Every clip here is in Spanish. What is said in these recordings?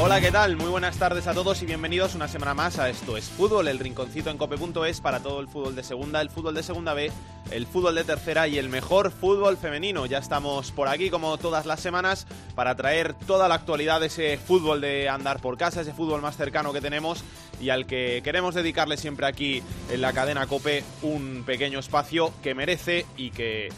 Hola, ¿qué tal? Muy buenas tardes a todos y bienvenidos una semana más a Esto es Fútbol, el rinconcito en cope.es para todo el fútbol de segunda, el fútbol de segunda B, el fútbol de tercera y el mejor fútbol femenino. Ya estamos por aquí como todas las semanas para traer toda la actualidad de ese fútbol de andar por casa, ese fútbol más cercano que tenemos y al que queremos dedicarle siempre aquí en la cadena Cope un pequeño espacio que merece y que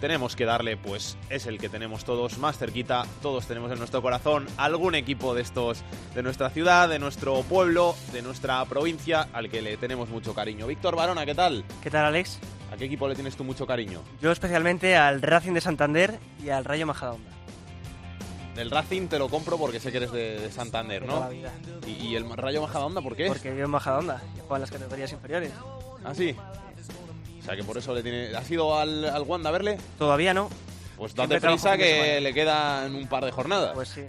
tenemos que darle, pues es el que tenemos todos más cerquita, todos tenemos en nuestro corazón algún equipo de estos de nuestra ciudad, de nuestro pueblo, de nuestra provincia, al que le tenemos mucho cariño. Víctor Barona, ¿qué tal? ¿Qué tal, Alex? ¿A qué equipo le tienes tú mucho cariño? Yo especialmente al Racing de Santander y al Rayo Majadahonda. Del Racing te lo compro porque sé que eres de, de Santander, ¿no? la vida. ¿Y, y el Rayo Majadahonda por qué? Porque vivo en Majadahonda y juego en las categorías inferiores. Ah, sí. Sea que por eso le tiene... ¿Has ido al, al Wanda a verle? Todavía no, Pues Siempre date prisa trabajo fin de que semana. le quedan un par de jornadas. pues sí.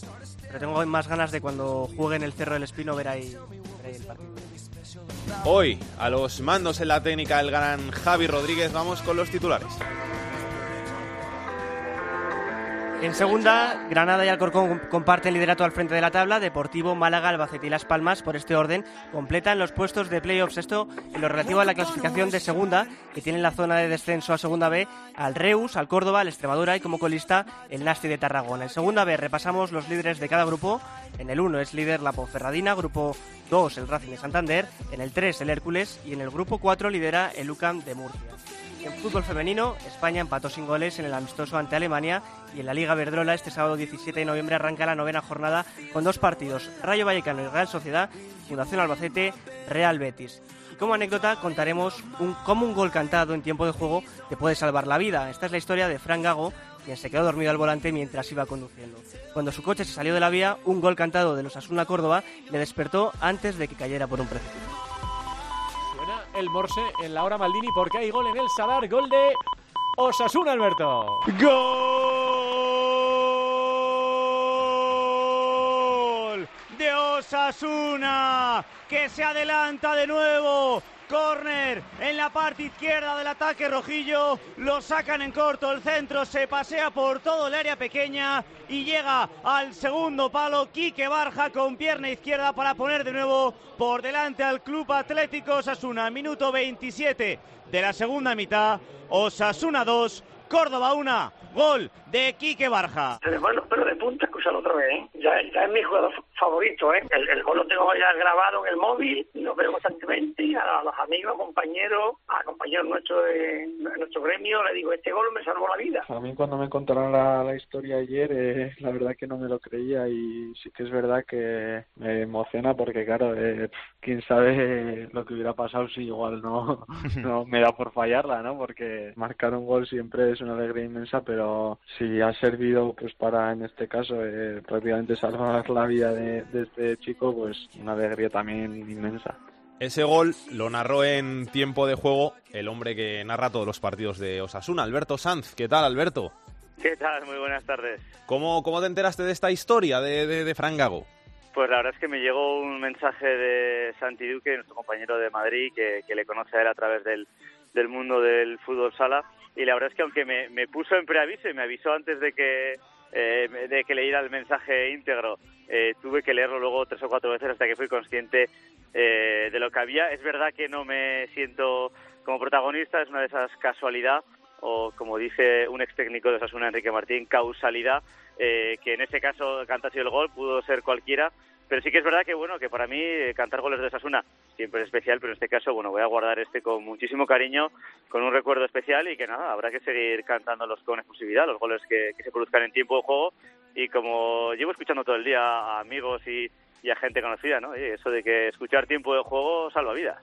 Pero tengo más ganas de cuando juegue en el Cerro del Espino ver ahí, ver ahí el partido. Hoy, a los mandos en la técnica el gran Javi Rodríguez, vamos con los titulares. En segunda, Granada y Alcorcón comparten liderato al frente de la tabla. Deportivo, Málaga, Albacete y Las Palmas, por este orden, completan los puestos de playoffs. Esto en lo relativo a la clasificación de segunda, que tiene en la zona de descenso a segunda B al Reus, al Córdoba, al Extremadura y como colista el Nasti de Tarragona. En segunda B repasamos los líderes de cada grupo. En el 1 es líder la Ponferradina, grupo 2 el Racing de Santander, en el 3 el Hércules y en el grupo 4 lidera el UCAM de Murcia. En fútbol femenino, España empató sin goles en el amistoso ante Alemania y en la Liga Verdrola este sábado 17 de noviembre arranca la novena jornada con dos partidos, Rayo Vallecano y Real Sociedad, Fundación Albacete, Real Betis. Y como anécdota contaremos un, cómo un gol cantado en tiempo de juego te puede salvar la vida. Esta es la historia de Fran Gago, quien se quedó dormido al volante mientras iba conduciendo. Cuando su coche se salió de la vía, un gol cantado de los Asuna Córdoba le despertó antes de que cayera por un precipicio. El morse en la hora Maldini porque hay gol en el Sadar, gol de Osasuna Alberto. Gol Osasuna que se adelanta de nuevo. Corner en la parte izquierda del ataque rojillo. Lo sacan en corto. El centro se pasea por todo el área pequeña y llega al segundo palo. Quique Barja con pierna izquierda para poner de nuevo por delante al Club Atlético Osasuna. Minuto 27 de la segunda mitad. Osasuna 2, Córdoba 1. Gol de Quique Barja. Se me ponen los pelos de punta escucharlo otra vez, ¿eh? Ya, ya es mi jugador fa- favorito, ¿eh? El, el gol lo tengo ya grabado en el móvil, lo veo constantemente y a, los amigos, compañeros, a compañeros nuestros de nuestro gremio, le digo, este gol me salvó la vida. A mí cuando me contaron la, la historia ayer, eh, la verdad que no me lo creía y sí que es verdad que me emociona porque claro, eh, quién sabe lo que hubiera pasado si igual no, no me da por fallarla, ¿no? Porque marcar un gol siempre es una alegría inmensa, pero si ha servido pues para en este caso eh, prácticamente salvar la vida de, de este chico, pues una alegría también inmensa. Ese gol lo narró en tiempo de juego el hombre que narra todos los partidos de Osasuna, Alberto Sanz. ¿Qué tal, Alberto? ¿Qué tal? Muy buenas tardes. ¿Cómo, cómo te enteraste de esta historia de, de, de Fran Gago? Pues la verdad es que me llegó un mensaje de Santi Duque, nuestro compañero de Madrid, que, que le conoce a él a través del, del mundo del fútbol sala. Y la verdad es que aunque me, me puso en preaviso y me avisó antes de que, eh, de que leyera el mensaje íntegro, eh, tuve que leerlo luego tres o cuatro veces hasta que fui consciente eh, de lo que había. Es verdad que no me siento como protagonista, es una de esas casualidad o como dice un ex técnico de Osasuna, Enrique Martín, causalidad, eh, que en este caso canta sido el gol, pudo ser cualquiera, pero sí que es verdad que bueno, que para mí eh, cantar goles de Osasuna siempre es especial, pero en este caso bueno, voy a guardar este con muchísimo cariño, con un recuerdo especial y que nada, habrá que seguir cantándolos con exclusividad, los goles que, que se produzcan en tiempo de juego y como llevo escuchando todo el día a amigos y, y a gente conocida, ¿no? Y eso de que escuchar tiempo de juego salva vidas.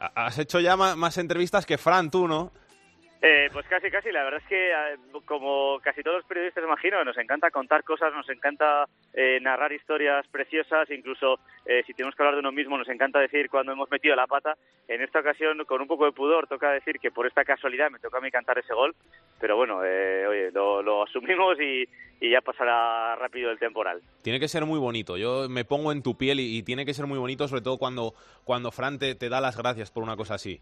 Ha- Has hecho ya más entrevistas que Fran, tú, ¿no? Eh, pues casi, casi. La verdad es que, eh, como casi todos los periodistas, imagino, nos encanta contar cosas, nos encanta eh, narrar historias preciosas, incluso eh, si tenemos que hablar de uno mismo, nos encanta decir cuando hemos metido la pata. En esta ocasión, con un poco de pudor, toca decir que por esta casualidad me toca a mí cantar ese gol, pero bueno, eh, oye, lo, lo asumimos y, y ya pasará rápido el temporal. Tiene que ser muy bonito. Yo me pongo en tu piel y, y tiene que ser muy bonito, sobre todo cuando, cuando Fran te, te da las gracias por una cosa así.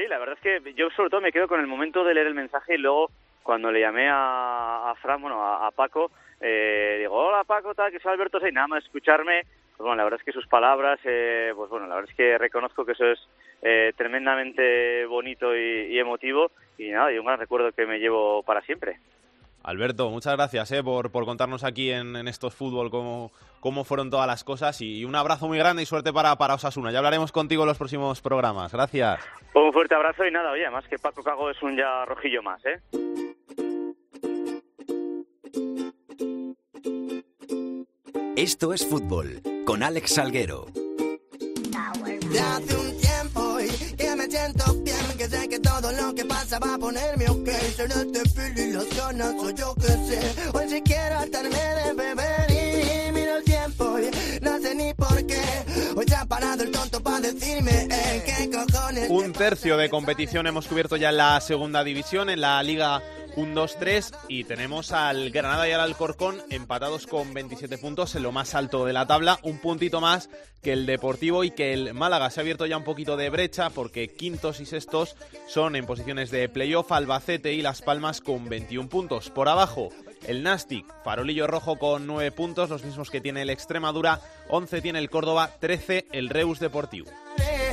Sí, la verdad es que yo sobre todo me quedo con el momento de leer el mensaje y luego cuando le llamé a, a Fran, bueno, a, Paco, eh, digo, hola Paco, tal, que soy Alberto y nada más escucharme, pues bueno, la verdad es que sus palabras, eh, pues bueno, la verdad es que reconozco que eso es eh, tremendamente bonito y emotivo y nada, y un gran recuerdo que me llevo para siempre. Alberto, muchas gracias eh, por, por contarnos aquí en, en estos fútbol cómo, cómo fueron todas las cosas y un abrazo muy grande y suerte para, para Osasuna. Ya hablaremos contigo en los próximos programas. Gracias. Un fuerte abrazo y nada, oye, además que Paco Cago es un ya rojillo más, ¿eh? Esto es fútbol con Alex Salguero. Sé que todo lo que pasa va a ponerme ok. Será este feel y las ganas, o yo que sé. Hoy si quiero hartarme de beber y miro el tiempo y no sé ni por qué. Hoy ha el tonto para decirme, eh, qué cojones. Un tercio de competición hemos cubierto ya en la segunda división, en la Liga 1-2-3 y tenemos al Granada y al Alcorcón empatados con 27 puntos en lo más alto de la tabla, un puntito más que el Deportivo y que el Málaga se ha abierto ya un poquito de brecha porque quintos y sextos son en posiciones de playoff, Albacete y Las Palmas con 21 puntos. Por abajo, el Nastic, farolillo rojo con 9 puntos, los mismos que tiene el Extremadura, 11 tiene el Córdoba, 13 el Reus Deportivo.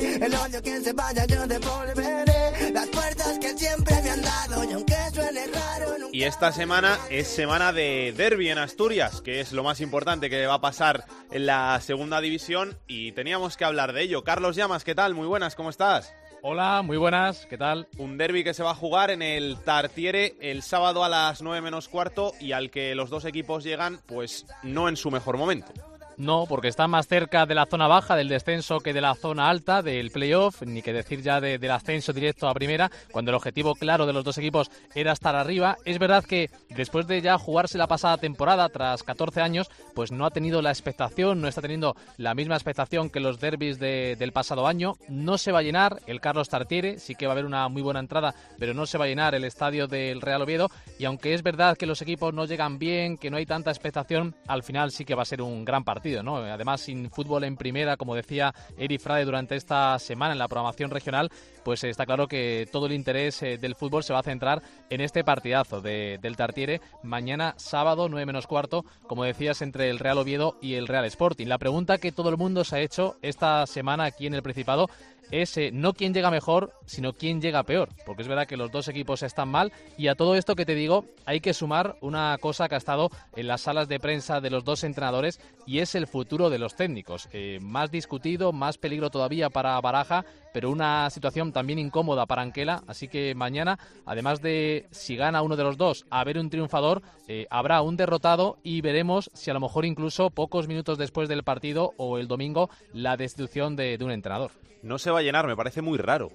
El odio que se vaya yo devolveré las puertas que siempre me han dado y aunque suene raro nunca Y esta semana es semana de derby en Asturias, que es lo más importante que va a pasar en la segunda división y teníamos que hablar de ello. Carlos Llamas, ¿qué tal? Muy buenas, ¿cómo estás? Hola, muy buenas, ¿qué tal? Un derby que se va a jugar en el Tartiere el sábado a las 9 menos cuarto y al que los dos equipos llegan pues no en su mejor momento. No, porque está más cerca de la zona baja del descenso que de la zona alta del playoff, ni que decir ya de- del ascenso directo a primera, cuando el objetivo claro de los dos equipos era estar arriba. Es verdad que después de ya jugarse la pasada temporada, tras 14 años, pues no ha tenido la expectación, no está teniendo la misma expectación que los derbis de- del pasado año. No se va a llenar el Carlos Tartiere, sí que va a haber una muy buena entrada, pero no se va a llenar el estadio del Real Oviedo. Y aunque es verdad que los equipos no llegan bien, que no hay tanta expectación, al final sí que va a ser un gran partido. ¿No? Además, sin fútbol en primera, como decía Eri Frade durante esta semana en la programación regional, pues está claro que todo el interés eh, del fútbol se va a centrar en este partidazo de- del Tartiere mañana sábado 9 menos cuarto, como decías, entre el Real Oviedo y el Real Sporting. La pregunta que todo el mundo se ha hecho esta semana aquí en el Principado es eh, no quién llega mejor, sino quién llega peor, porque es verdad que los dos equipos están mal y a todo esto que te digo hay que sumar una cosa que ha estado en las salas de prensa de los dos entrenadores y es el futuro de los técnicos. Eh, más discutido, más peligro todavía para Baraja, pero una situación también incómoda para Anquela, así que mañana, además de si gana uno de los dos, haber un triunfador, eh, habrá un derrotado y veremos si a lo mejor incluso pocos minutos después del partido o el domingo la destitución de, de un entrenador. No se va a llenar, me parece muy raro.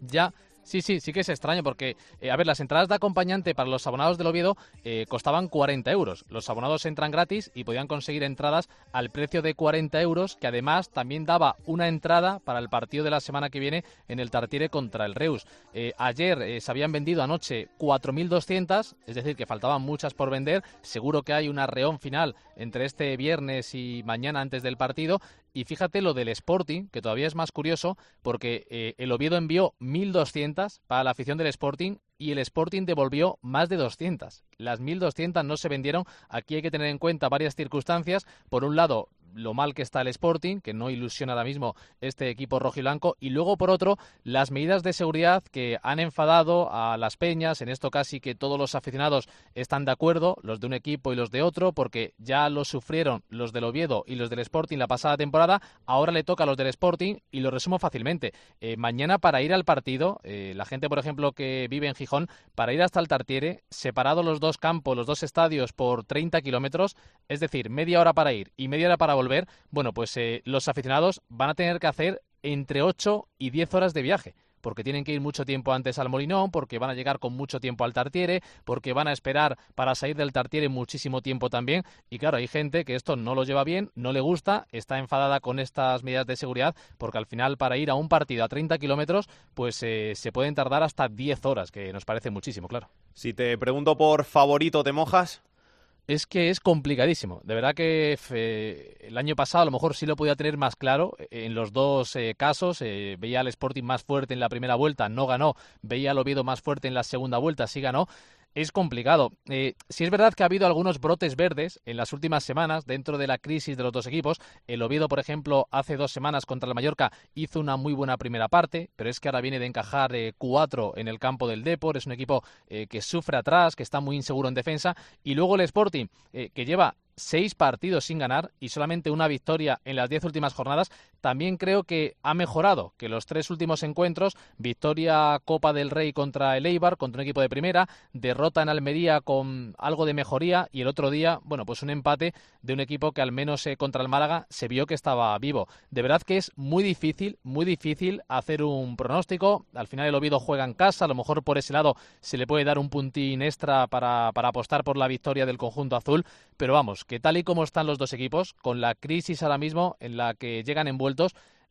Ya. Sí, sí, sí que es extraño porque, eh, a ver, las entradas de acompañante para los abonados del Oviedo eh, costaban 40 euros. Los abonados entran gratis y podían conseguir entradas al precio de 40 euros, que además también daba una entrada para el partido de la semana que viene en el Tartiere contra el Reus. Eh, ayer se habían vendido anoche 4.200, es decir, que faltaban muchas por vender. Seguro que hay un arreón final entre este viernes y mañana antes del partido. Y fíjate lo del Sporting, que todavía es más curioso, porque eh, el Oviedo envió 1.200 para la afición del Sporting y el Sporting devolvió más de 200. Las 1.200 no se vendieron. Aquí hay que tener en cuenta varias circunstancias. Por un lado, lo mal que está el Sporting, que no ilusiona ahora mismo este equipo rojo y blanco, y luego por otro, las medidas de seguridad que han enfadado a las peñas, en esto casi que todos los aficionados están de acuerdo, los de un equipo y los de otro, porque ya lo sufrieron los del Oviedo y los del Sporting la pasada temporada, ahora le toca a los del Sporting y lo resumo fácilmente. Eh, mañana para ir al partido, eh, la gente por ejemplo que vive en Gijón, para ir hasta el Tartiere, separados los dos campos, los dos estadios por 30 kilómetros, es decir, media hora para ir y media hora para volver, bueno, pues eh, los aficionados van a tener que hacer entre 8 y 10 horas de viaje. porque tienen que ir mucho tiempo antes al Molinón, porque van a llegar con mucho tiempo al Tartiere, porque van a esperar para salir del Tartiere muchísimo tiempo también. Y claro, hay gente que esto no lo lleva bien, no le gusta, está enfadada con estas medidas de seguridad, porque al final para ir a un partido a 30 kilómetros, pues eh, se pueden tardar hasta 10 horas, que nos parece muchísimo, claro. Si te pregunto por favorito, ¿te mojas? Es que es complicadísimo. De verdad que el año pasado a lo mejor sí lo podía tener más claro en los dos eh, casos. Eh, veía al Sporting más fuerte en la primera vuelta, no ganó. Veía al Oviedo más fuerte en la segunda vuelta, sí ganó es complicado. Eh, si es verdad que ha habido algunos brotes verdes en las últimas semanas dentro de la crisis de los dos equipos. El Oviedo, por ejemplo, hace dos semanas contra el Mallorca hizo una muy buena primera parte, pero es que ahora viene de encajar eh, cuatro en el campo del Depor. Es un equipo eh, que sufre atrás, que está muy inseguro en defensa. Y luego el Sporting, que lleva seis partidos sin ganar y solamente una victoria en las diez últimas jornadas, también creo que ha mejorado que los tres últimos encuentros, victoria Copa del Rey contra el Eibar, contra un equipo de primera, derrota en Almería con algo de mejoría y el otro día, bueno, pues un empate de un equipo que al menos eh, contra el Málaga se vio que estaba vivo. De verdad que es muy difícil, muy difícil hacer un pronóstico. Al final el Oviedo juega en casa, a lo mejor por ese lado se le puede dar un puntín extra para, apostar por la victoria del conjunto azul, pero vamos, que tal y como están los dos equipos, con la crisis ahora mismo en la que llegan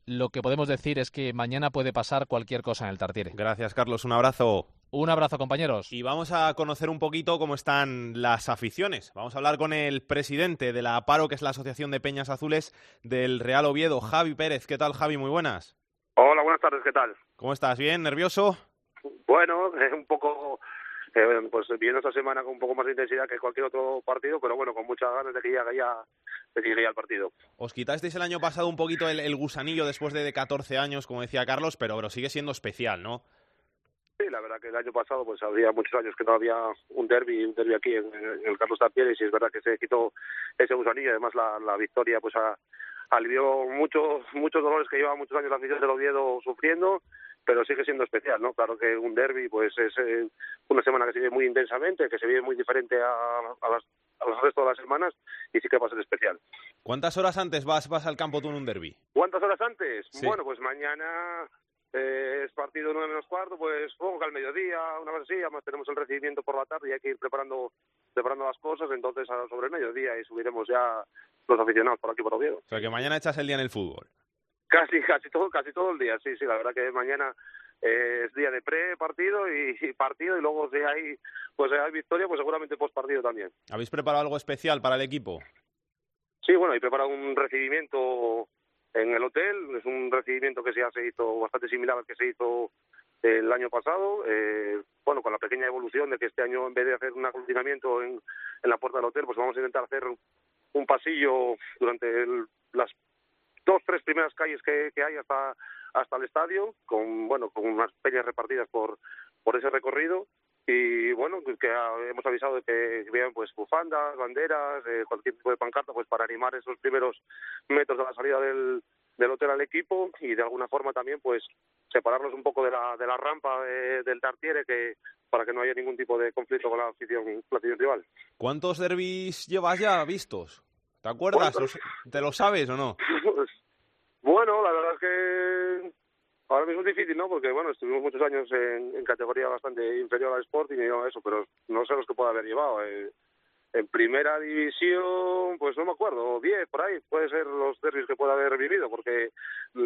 lo que podemos decir es que mañana puede pasar cualquier cosa en el Tartiere. Gracias, Carlos. Un abrazo. Un abrazo, compañeros. Y vamos a conocer un poquito cómo están las aficiones. Vamos a hablar con el presidente de la Paro, que es la Asociación de Peñas Azules del Real Oviedo, Javi Pérez. ¿Qué tal, Javi? Muy buenas. Hola, buenas tardes. ¿Qué tal? ¿Cómo estás? ¿Bien? ¿Nervioso? Bueno, es un poco eh, pues viendo esta semana con un poco más de intensidad que cualquier otro partido, pero bueno, con muchas ganas de que llegue ya, de que llegue ya el partido. Os quitasteis el año pasado un poquito el, el gusanillo después de, de 14 años, como decía Carlos, pero, pero sigue siendo especial, ¿no? Sí, la verdad que el año pasado pues había muchos años que no había un derby, un derby aquí en, en el Carlos Tapieres y es verdad que se quitó ese gusanillo, además la, la victoria pues a, alivió muchos muchos dolores que llevaba muchos años la afición del Oviedo sufriendo pero sigue siendo especial, ¿no? Claro que un derby pues es eh, una semana que se vive muy intensamente, que se vive muy diferente a, a las a los restos de las semanas y sí que va a ser especial. ¿Cuántas horas antes vas, vas al campo tú en un derby? ¿Cuántas horas antes? Sí. Bueno, pues mañana eh, es partido nueve menos cuarto, pues supongo que al mediodía, una vez así, además tenemos el recibimiento por la tarde y hay que ir preparando preparando las cosas, entonces sobre el mediodía y subiremos ya los aficionados por aquí por Oviedo. O sea, que mañana echas el día en el fútbol. Casi, casi todo, casi todo el día, sí, sí, la verdad que mañana eh, es día de pre-partido y, y partido y luego si hay, pues hay victoria, pues seguramente post-partido también. ¿Habéis preparado algo especial para el equipo? Sí, bueno, y preparado un recibimiento en el hotel, es un recibimiento que se hizo bastante similar al que se hizo el año pasado, eh, bueno, con la pequeña evolución de que este año en vez de hacer un aglutinamiento en, en la puerta del hotel, pues vamos a intentar hacer un pasillo durante el- las dos, tres primeras calles que, que hay hasta hasta el estadio, con bueno, con unas peñas repartidas por por ese recorrido y bueno, que ah, hemos avisado de que vean pues bufandas, banderas, eh, cualquier tipo de pancarta, pues para animar esos primeros metros de la salida del, del hotel al equipo y de alguna forma también pues separarlos un poco de la de la rampa de- del Tartiere que para que no haya ningún tipo de conflicto con la afición, la rival. ¿Cuántos derbis llevas ya vistos? ¿Te acuerdas? ¿Los- ¿Te lo sabes o no? Pues, bueno, la verdad es que ahora mismo es difícil, ¿no? Porque, bueno, estuvimos muchos años en, en categoría bastante inferior al Sporting y no eso, pero no sé los que pueda haber llevado. eh. En primera división, pues no me acuerdo, 10 por ahí, puede ser los derbis que pueda haber vivido, porque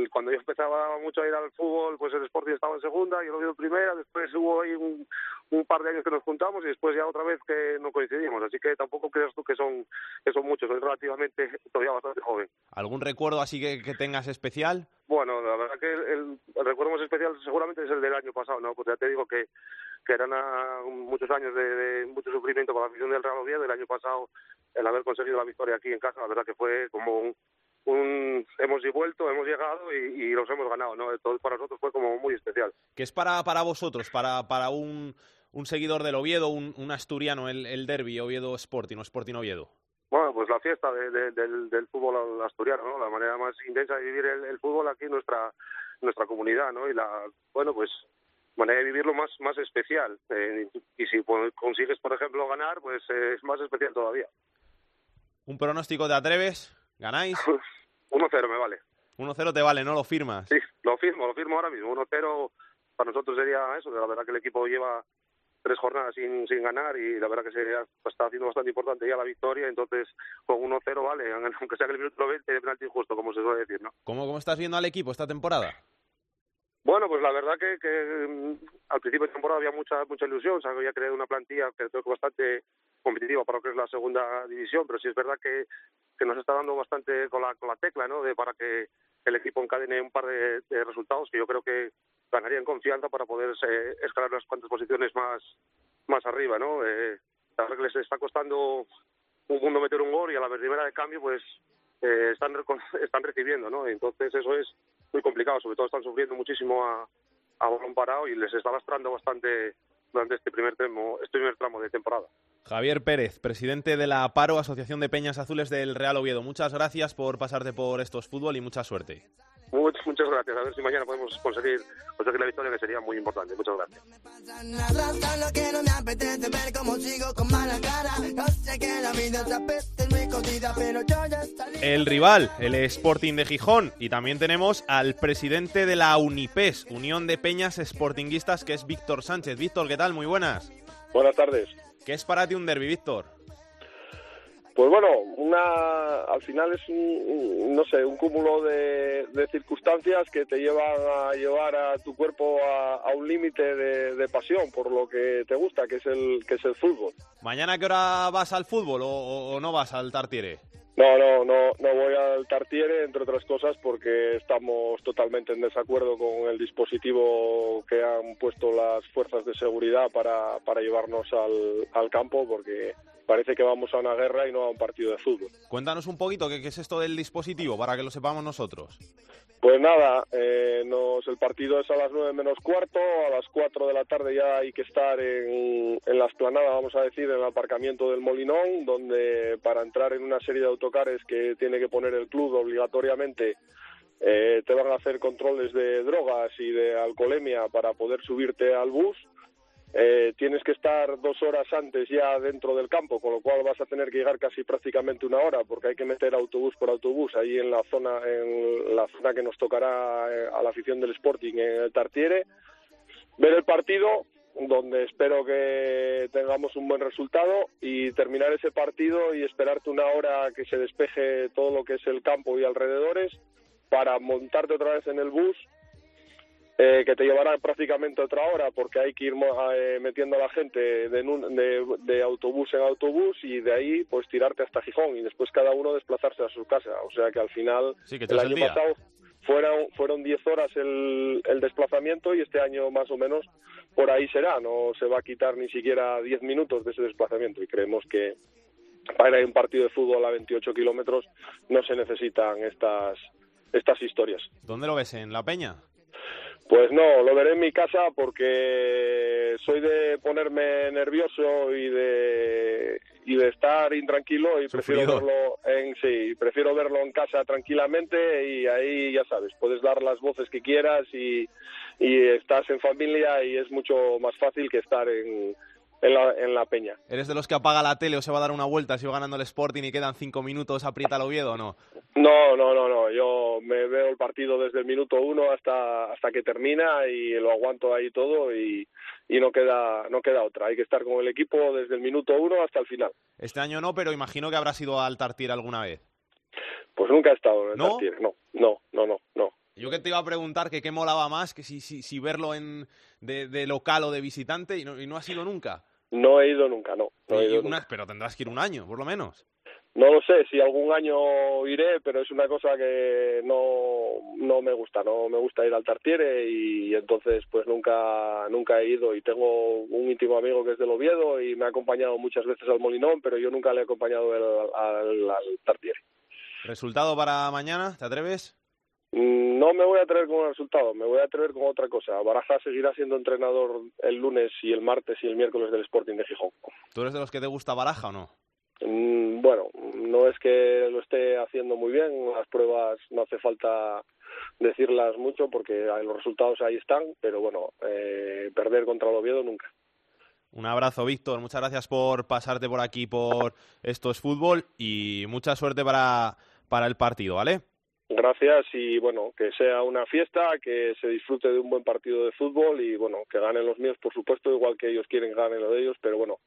cuando yo empezaba mucho a ir al fútbol, pues el Sporting estaba en segunda, yo lo vi en primera, después hubo ahí un, un par de años que nos juntamos y después ya otra vez que no coincidimos, así que tampoco creas tú que son, que son muchos, soy relativamente todavía bastante joven. ¿Algún recuerdo así que, que tengas especial? Bueno, la verdad que el, el recuerdo más especial seguramente es el del año pasado, ¿no? Pues ya te digo que, que eran ah, muchos años de, de mucho sufrimiento para la afición del Real Oviedo. El año pasado, el haber conseguido la victoria aquí en casa, la verdad que fue como un... un hemos vuelto, hemos llegado y, y los hemos ganado, ¿no? Entonces para nosotros fue como muy especial. ¿Qué es para, para vosotros, para, para un, un seguidor del Oviedo, un, un asturiano, el, el derby Oviedo Sporting o Sporting Oviedo? Bueno, pues la fiesta de- de- del, del fútbol asturiano, ¿no? La manera más intensa de vivir el, el fútbol aquí en nuestra nuestra comunidad, ¿no? Y la, bueno, pues manera de vivirlo más más especial. Eh, y si pues, consigues, por ejemplo, ganar, pues eh, es más especial todavía. ¿Un pronóstico te atreves? ¿Ganáis? 1-0 me vale. 1-0 te vale, ¿no lo firmas? Sí, lo firmo, lo firmo ahora mismo. 1-0 para nosotros sería eso, la verdad que el equipo lleva tres jornadas sin, sin ganar y la verdad que se pues, está haciendo bastante importante ya la victoria, entonces con 1-0 vale, aunque sea que el minuto 20 de penalti injusto, como se suele decir, ¿no? ¿Cómo, ¿Cómo estás viendo al equipo esta temporada? Bueno, pues la verdad que, que mm, al principio de temporada había mucha mucha ilusión, se había creado una plantilla que creo bastante competitiva para lo que es la segunda división, pero sí es verdad que, que nos está dando bastante con la, con la tecla, ¿no? De, para que el equipo encadene un par de, de resultados que yo creo que ganarían confianza para poder eh, escalar las cuantas posiciones más más arriba, ¿no? Eh, la verdad que les está costando un mundo meter un gol y a la primera de cambio pues eh, están están recibiendo, ¿no? Entonces eso es muy complicado, sobre todo están sufriendo muchísimo a, a balón parado y les está lastrando bastante durante este primer tramo, este primer tramo de temporada. Javier Pérez, presidente de la Paro, Asociación de Peñas Azules del Real Oviedo. Muchas gracias por pasarte por estos fútbol y mucha suerte. Muchas, muchas gracias. A ver si mañana podemos conseguir, conseguir la victoria, que sería muy importante. Muchas gracias. El rival, el Sporting de Gijón. Y también tenemos al presidente de la UNIPES, Unión de Peñas Sportinguistas, que es Víctor Sánchez. Víctor, ¿qué tal? Muy buenas. Buenas tardes. ¿Qué es para ti un derbi, Víctor? Pues bueno, una, al final es un, un- no sé, un cúmulo de, de circunstancias que te llevan a llevar a tu cuerpo a, a un límite de, de pasión por lo que te gusta, que es el que es el fútbol. ¿Mañana a qué hora vas al fútbol o, o- o no vas al Tartiere? No, no, no, no voy al Tartiere, entre otras cosas, porque estamos totalmente en desacuerdo con el dispositivo que han puesto las fuerzas de seguridad para, para llevarnos al, al campo, porque parece que vamos a una guerra y no a un partido de fútbol. Cuéntanos un poquito qué, qué es esto del dispositivo para que lo sepamos nosotros. Pues nada, eh, nos, el partido es a las nueve menos cuarto, a las cuatro de la tarde ya hay que estar en, en la esplanada, vamos a decir, en el aparcamiento del Molinón, donde para entrar en una serie de autocares que tiene que poner el club obligatoriamente, eh, te van a hacer controles de drogas y de alcoholemia para poder subirte al bus. Eh, tienes que estar dos horas antes ya dentro del campo, con lo cual vas a tener que llegar casi prácticamente una hora, porque hay que meter autobús por autobús ahí en la zona, en la zona que nos tocará eh, a la afición del Sporting en el Tartiere. Ver el partido, donde espero que tengamos un buen resultado y terminar ese partido y esperarte una hora que se despeje todo lo que es el campo y alrededores para montarte otra vez en el bus eh, que te llevará prácticamente otra hora porque hay que ir eh, metiendo a la gente de, de, de autobús en autobús y de ahí pues tirarte hasta Gijón y después cada uno desplazarse a su casa. O sea que al final Sí, que te el año día. pasado fueron fueron 10 horas el, el desplazamiento y este año más o menos por ahí será. No se va a quitar ni siquiera 10 minutos de ese desplazamiento y creemos que para ir a un partido de fútbol a 28 kilómetros no se necesitan estas estas historias. ¿Dónde lo ves? ¿En La Peña? Pues no, lo veré en mi casa porque soy de ponerme nervioso y de y de estar intranquilo y prefiero verlo en sí, prefiero verlo en casa tranquilamente y ahí ya sabes, puedes dar las voces que quieras y y estás en familia y es mucho más fácil que estar en en la, en la peña. ¿Eres de los que apaga la tele o se va a dar una vuelta si va ganando el Sporting y quedan cinco minutos, aprieta el Oviedo o no? No, no, no, no. Yo me veo el partido desde el minuto uno hasta hasta que termina y lo aguanto ahí todo y, y no queda no queda otra. Hay que estar con el equipo desde el minuto uno hasta el final. Este año no, pero imagino que habrás ido al Tartiere alguna vez. Pues nunca he estado en el ¿No? No, no, no, no, no. Yo que te iba a preguntar que qué molaba más, que si, si, si verlo en de, de local o de visitante y no, y no has ido nunca. No he ido nunca, no. No, he Y ido una- nunca. pero tendrás que ir un año, por lo menos. No lo sé, si algún año iré, pero es una cosa que no, no me gusta, no me gusta ir al Tartiere y entonces pues nunca nunca he ido y tengo un íntimo amigo que es del Oviedo y me ha acompañado muchas veces al Molinón, pero yo nunca le he acompañado al, al, al Tartiere. ¿Resultado para mañana? ¿Te atreves? Mm, No me voy a atrever con el resultado, me voy a atrever con otra cosa. Baraja seguirá siendo entrenador el lunes y el martes y el miércoles del Sporting de Gijón. ¿Tú eres de los que te gusta Baraja o no? Mm, Bueno, no es que lo esté haciendo muy bien, las pruebas no hace falta decirlas mucho porque los resultados ahí están, pero bueno, eh, perder contra el Oviedo nunca. Un abrazo, Víctor. Muchas gracias por pasarte por aquí por Esto es Fútbol y mucha suerte para, para el partido, ¿vale? Gracias. Y bueno, que sea una fiesta, que se disfrute de un buen partido de fútbol y bueno, que ganen los míos, por supuesto, igual que ellos quieren ganen lo de ellos, pero bueno,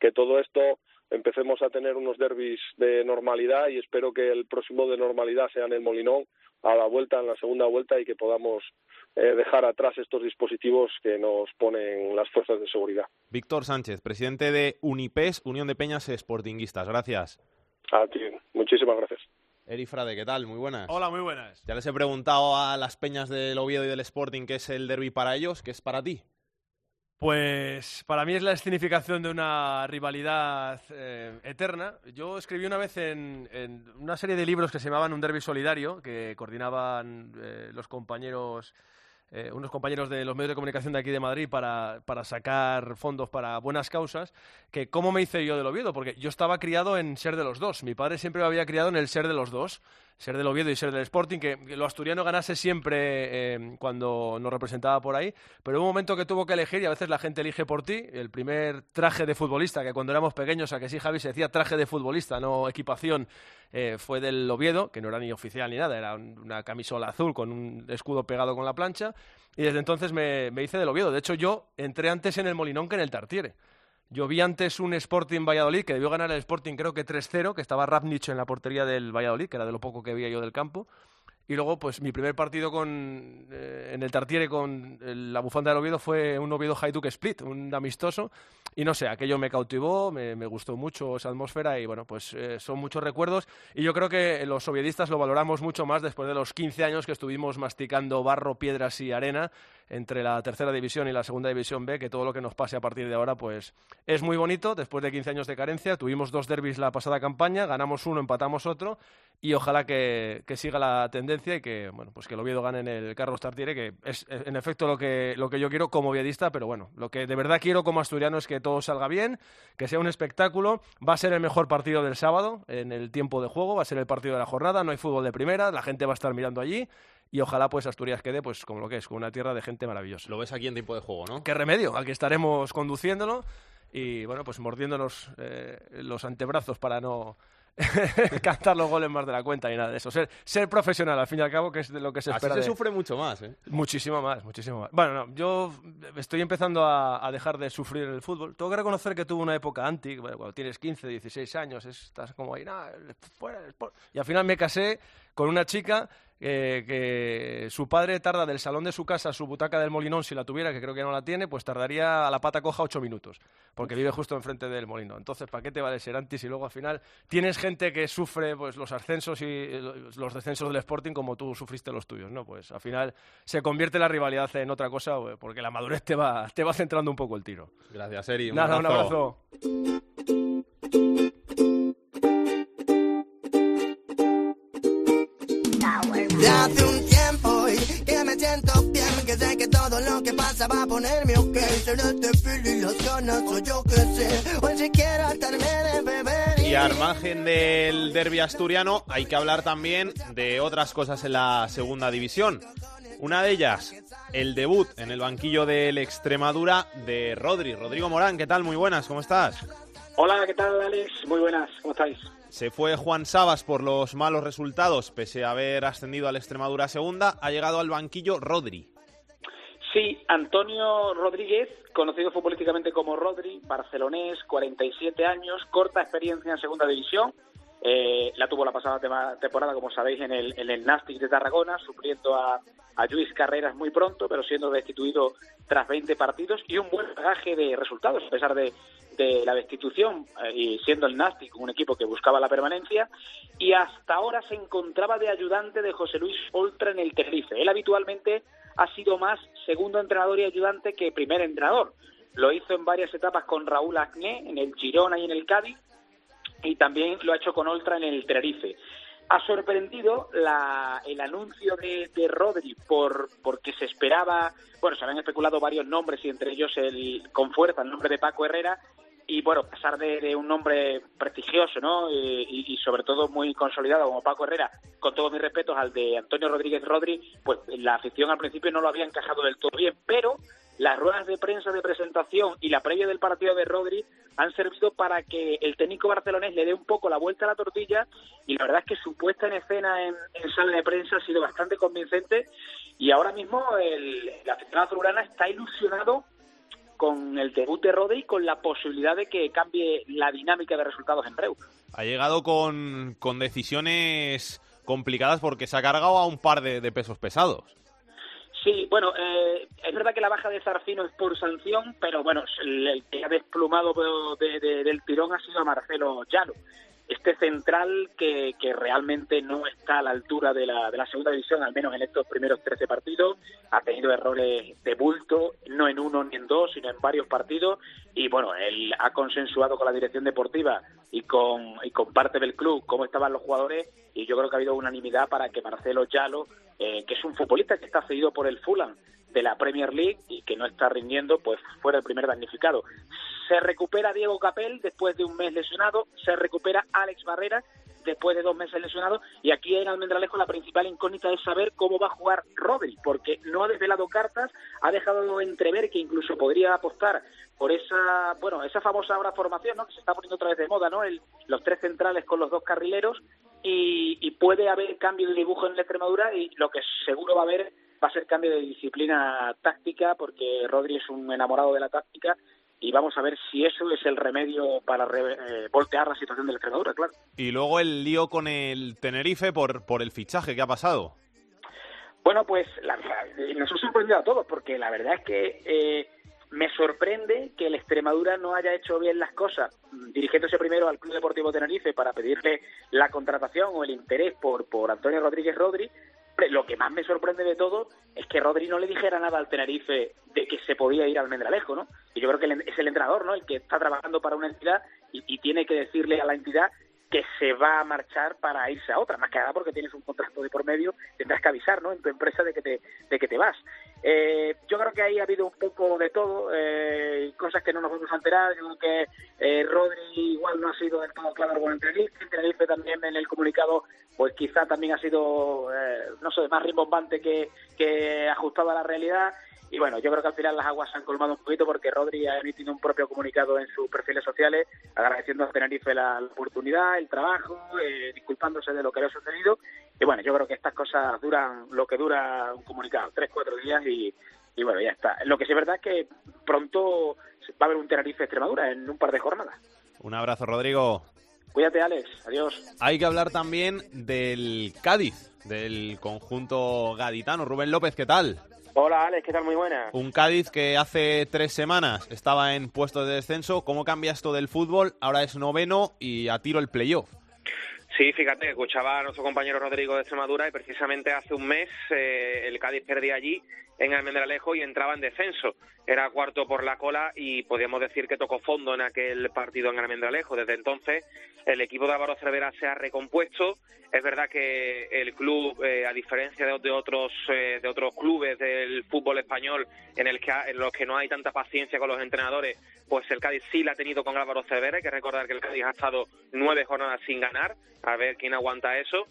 que todo esto empecemos a tener unos derbis de normalidad y espero que el próximo de normalidad sea en el Molinón a la vuelta, en la segunda vuelta y que podamos eh, dejar atrás estos dispositivos que nos ponen las fuerzas de seguridad. Víctor Sánchez, presidente de Unipes, Unión de Peñas Sportinguistas. Gracias. A ti, muchísimas gracias. Eri Frade, ¿qué tal? Muy buenas. Hola, muy buenas. Ya les he preguntado a las peñas del Oviedo y del Sporting qué es el derby para ellos, qué es para ti. Pues para mí es la escenificación de una rivalidad eh, eterna. Yo escribí una vez en, en, una serie de libros que se llamaban Un Derby Solidario, que coordinaban eh, los compañeros eh, unos compañeros de los medios de comunicación de aquí de Madrid para, para, sacar fondos para buenas causas, que cómo me hice yo del Oviedo, porque yo estaba criado en ser de los dos. Mi padre siempre me había criado en el ser de los dos, ser del Oviedo y ser del Sporting, que, lo asturiano ganase siempre eh, cuando nos representaba por ahí, pero hubo un momento que tuvo que elegir y a veces la gente elige por ti. El primer traje de futbolista, que cuando éramos pequeños, a que sí, Javi, se decía traje de futbolista, no equipación, eh, fue del Oviedo, que no era ni oficial ni nada, era una camisola azul con un escudo pegado con la plancha. Y desde entonces me, me hice del Oviedo. De hecho, yo entré antes en el Molinón que en el Tartiere. Yo vi antes un Sporting Valladolid que debió ganar el Sporting creo que 3-0, que estaba Rapnich en la portería del Valladolid, que era de lo poco que veía yo del campo. Y luego, pues mi primer partido con, eh, en el Tartiere con el, la bufanda del Oviedo fue un Oviedo Hajduk Split, un amistoso. Y no sé, aquello me cautivó, me, gustó mucho esa atmósfera y bueno, pues eh, son muchos recuerdos. Y yo creo que los oviedistas lo valoramos mucho más después de los 15 años que estuvimos masticando barro, piedras y arena entre la tercera división y la segunda división B, que todo lo que nos pase a partir de ahora, pues es muy bonito. Después de 15 años de carencia, tuvimos dos derbis la pasada campaña, ganamos uno, empatamos otro, y ojalá que, que siga la tendencia y que, bueno, pues que el Oviedo gane en el Carlos Tartiere, que es en efecto lo que, lo que yo quiero como oviedista, pero bueno, lo que de verdad quiero como asturiano es que todo salga bien, que sea un espectáculo. Va a ser el mejor partido del sábado en el tiempo de juego, va a ser el partido de la jornada, no hay fútbol de primera, la gente va a estar mirando allí y ojalá pues Asturias quede pues como lo que es, con una tierra de gente maravillosa. Lo ves aquí en tiempo de juego, ¿no? Qué remedio, al que estaremos conduciéndolo y bueno, pues mordiéndonos eh, los antebrazos para no cantar los goles más de la cuenta y nada de eso. Ser, ser profesional, al fin y al cabo, que es de lo que se espera. Así se de... sufre mucho más, ¿eh? Muchísimo más, muchísimo más. Bueno, no, yo estoy empezando a, a, dejar de sufrir en el fútbol. Tengo que reconocer que tuve una época anti, bueno, cuando tienes 15, 16 años, estás como ahí, nada, fuera del sport. Y al final me casé con una chica eh, que su padre tarda del salón de su casa a su butaca del Molinón, si la tuviera, que creo que no la tiene, pues tardaría a la pata coja ocho minutos, porque vive justo enfrente del Molinón. Entonces, ¿para qué te vale ser antes y luego al final tienes gente que sufre pues los ascensos y los descensos del Sporting como tú sufriste los tuyos, ¿no? Pues al final se convierte la rivalidad en otra cosa porque la madurez te va, te va centrando un poco el tiro. Gracias, Eri. Un Nada, abrazo. un abrazo. De hace un tiempo y que me siento bien, que sé que todo lo que pasa va a ponerme ok. Será este feel y las ganas, o yo que sé, o si quiero hartarme de beber. Y al margen del derby asturiano, hay que hablar también de otras cosas en la segunda división. Una de ellas, el debut en el banquillo del Extremadura de Rodri. Rodrigo Morán, ¿qué tal? Muy buenas, ¿cómo estás? Hola, ¿qué tal, Alex? Muy buenas, ¿cómo estáis? Se fue Juan Sabas por los malos resultados, pese a haber ascendido al Extremadura segunda. Ha llegado al banquillo Rodri. Sí, Antonio Rodríguez, conocido futbolísticamente como Rodri, barcelonés, 47 años, corta experiencia en segunda división. Eh, la tuvo la pasada temporada, como sabéis, en el, en el Nastic de Tarragona, supliendo a, a Luis Carreras muy pronto, pero siendo destituido tras 20 partidos y un buen bagaje de resultados, a pesar de, de la destitución eh, y siendo el Nastic un equipo que buscaba la permanencia y hasta ahora se encontraba de ayudante de José Luis Oltra en el Tenerife. Él habitualmente ha sido más segundo entrenador y ayudante que primer entrenador. Lo hizo en varias etapas con Raúl Acné en el Girona y en el Cádiz y también lo ha hecho con Oltra en el Tenerife. Ha sorprendido la, el anuncio de, de Rodri por porque se esperaba, bueno, se habían especulado varios nombres y entre ellos el con fuerza el nombre de Paco Herrera y bueno, a pesar de, de un nombre prestigioso, ¿no? Y, y, sobre todo muy consolidado como Paco Herrera, con todos mis respetos al de Antonio Rodríguez Rodri, pues la afición al principio no lo había encajado del todo bien, pero las ruedas de prensa de presentación y la previa del partido de Rodri han servido para que el técnico barcelonés le dé un poco la vuelta a la tortilla y la verdad es que su puesta en escena en, sala de prensa ha sido bastante convincente y ahora mismo el, el aficionado azulgrana está ilusionado con el debut de Rodri y con la posibilidad de que cambie la dinámica de resultados en Breu. Ha llegado con, con decisiones complicadas porque se ha cargado a un par de pesos pesados. Sí, bueno, eh, es verdad que la baja de Zarfino es por sanción, pero bueno, el, que ha desplumado de- de- del tirón ha sido a Marcelo Llano. Este central que, que realmente no está a la altura de la, de la segunda división, al menos en estos primeros 13 partidos, ha tenido errores de bulto, no en uno ni en dos, sino en varios partidos, y bueno, él ha consensuado con la dirección deportiva y con, y con parte del club cómo estaban los jugadores, y yo creo que ha habido unanimidad para que Marcelo Llano, eh, que es un futbolista que está cedido por el Fulham de la Premier League y que no está rindiendo, pues fuera el primer damnificado. Se recupera Diego Capel después de un mes lesionado, se recupera Alex Barrera después de dos meses lesionado y aquí en Almendralejo la principal incógnita es saber cómo va a jugar Rodri, porque no ha desvelado cartas, ha dejado entrever que incluso podría apostar por esa, bueno, esa famosa ahora formación, ¿no? Que se está poniendo otra vez de moda, ¿no? El, los tres centrales con los dos carrileros y, y puede haber cambio de dibujo en la Extremadura y lo que seguro va a haber va a ser cambio de disciplina táctica porque Rodri es un enamorado de la táctica y vamos a ver si eso es el remedio para re- eh, voltear la situación de la Extremadura, claro. Y luego el lío con el Tenerife por, por el fichaje que ha pasado. Bueno, pues la- nos ha sorprendido a todos porque la verdad es que eh, me sorprende que el Extremadura no haya hecho bien las cosas, mm, dirigiéndose primero al Club Deportivo Tenerife para pedirle la contratación o el interés por, por Antonio Rodríguez Rodri. Lo que más me sorprende de todo es que Rodri no le dijera nada al Tenerife de que se podía ir al Mendralejo, ¿no? Y yo creo que es el entrenador, ¿no? El que está trabajando para una entidad y, tiene que decirle a la entidad que se va a marchar para irse a otra, más que nada porque tienes un contrato de por medio, tendrás que avisar, ¿no? En tu empresa de que te, de que te vas. Eh, yo creo que ahí ha habido un poco de todo, eh, cosas que no nos vamos a enterar. Yo que eh, Rodri igual no ha sido del todo claro con el Tenerife, el Tenerife también en el comunicado, pues quizá también ha sido, eh, no sé, más rimbombante que, que ajustado a la realidad. Y bueno, yo creo que al final las aguas se han colmado un poquito porque Rodri ha emitido un propio comunicado en sus perfiles sociales agradeciendo a Tenerife la, oportunidad, el trabajo, eh, disculpándose de lo que le ha sucedido. Y bueno, yo creo que estas cosas duran lo que dura un comunicado, tres, cuatro días y, y bueno, ya está. Lo que sí es verdad es que pronto va a haber un Tenerife Extremadura en un par de jornadas. Un abrazo, Rodrigo. Cuídate, Alex. Adiós. Hay que hablar también del Cádiz, del conjunto gaditano. Rubén López, ¿qué tal? Hola Alex, ¿qué tal? Muy buena. Un Cádiz que hace tres semanas estaba en puestos de descenso. ¿Cómo cambia esto del fútbol? Ahora es noveno y a tiro el playoff. Sí, fíjate, escuchaba a nuestro compañero Rodrigo de Extremadura y precisamente hace un mes eh, el Cádiz perdía allí en Almendralejo y entraba en descenso. Era cuarto por la cola y podríamos decir que tocó fondo en aquel partido en Almendralejo. Desde entonces el equipo de Álvaro Cervera se ha recompuesto. Es verdad que el club, eh, a diferencia de, de otros eh, de otros clubes del fútbol español en el que ha- en los que no hay tanta paciencia con los entrenadores, pues el Cádiz sí la ha tenido con Álvaro Cervera. Hay que recordar que el Cádiz ha estado nueve jornadas sin ganar. A ver quién aguanta eso.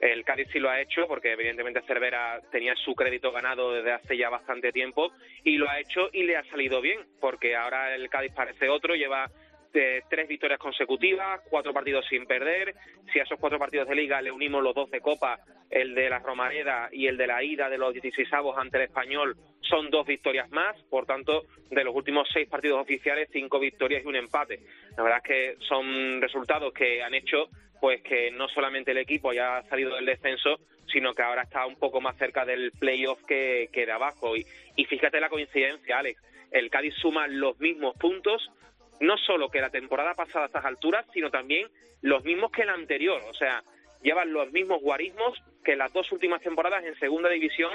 El Cádiz sí lo ha hecho porque evidentemente Cervera tenía su crédito ganado desde hace ya bastante tiempo y lo ha hecho y le ha salido bien porque ahora el Cádiz parece otro, lleva eh, tres victorias consecutivas, cuatro partidos sin perder. Si a esos cuatro partidos de liga le unimos los dos de Copa, el de la Romareda y el de la ida de los 16 ante el Español, son dos victorias más. Por tanto, de los últimos seis partidos oficiales, cinco victorias y un empate. La verdad es que son resultados que han hecho pues que no solamente el equipo ya ha salido del descenso, sino que ahora está un poco más cerca del playoff que, que de abajo. Y, y fíjate la coincidencia, Alex. El Cádiz suma los mismos puntos, no solo que la temporada pasada a estas alturas, sino también los mismos que la anterior. O sea, llevan los mismos guarismos que las dos últimas temporadas en segunda división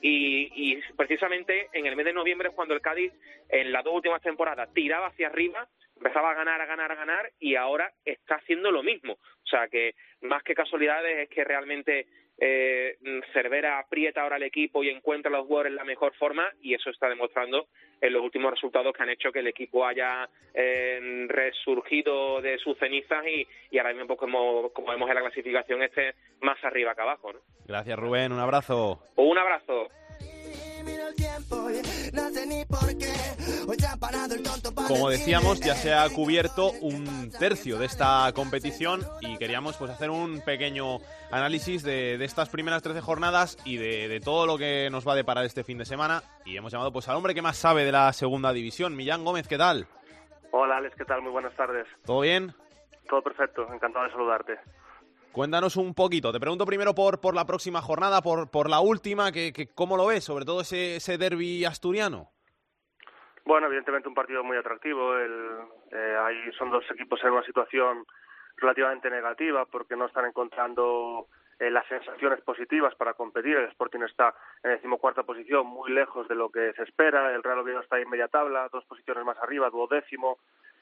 y, y precisamente en el mes de noviembre es cuando el Cádiz en las dos últimas temporadas tiraba hacia arriba, empezaba a ganar, a ganar, a ganar y ahora está haciendo lo mismo. O sea que más que casualidades es que realmente eh, Cervera aprieta ahora al equipo y encuentra a los jugadores en la mejor forma y eso está demostrando en los últimos resultados que han hecho que el equipo haya eh, resurgido de sus cenizas y, y ahora mismo, pues, como, como vemos en la clasificación, esté más arriba que abajo. ¿no? Gracias, Rubén. Un abrazo. Un abrazo. Como decíamos, ya se ha cubierto un tercio de esta competición y queríamos pues hacer un pequeño análisis de, de estas primeras 13 jornadas y de, de todo lo que nos va a deparar este fin de semana. Y hemos llamado pues al hombre que más sabe de la segunda división, Millán Gómez, ¿qué tal? Hola Alex, ¿qué tal? Muy buenas tardes. ¿Todo bien? Todo perfecto, encantado de saludarte. Cuéntanos un poquito. Te pregunto primero por, por la próxima jornada, por, por la última, que, que ¿cómo lo ves? Sobre todo ese, ese derby asturiano. Bueno, evidentemente un partido muy atractivo. El, eh, son dos equipos en una situación relativamente negativa porque no están encontrando eh, las sensaciones positivas para competir. El Sporting está en decimocuarta posición, muy lejos de lo que se espera. El Real Oviedo está en media tabla, dos posiciones más arriba, duodécimo,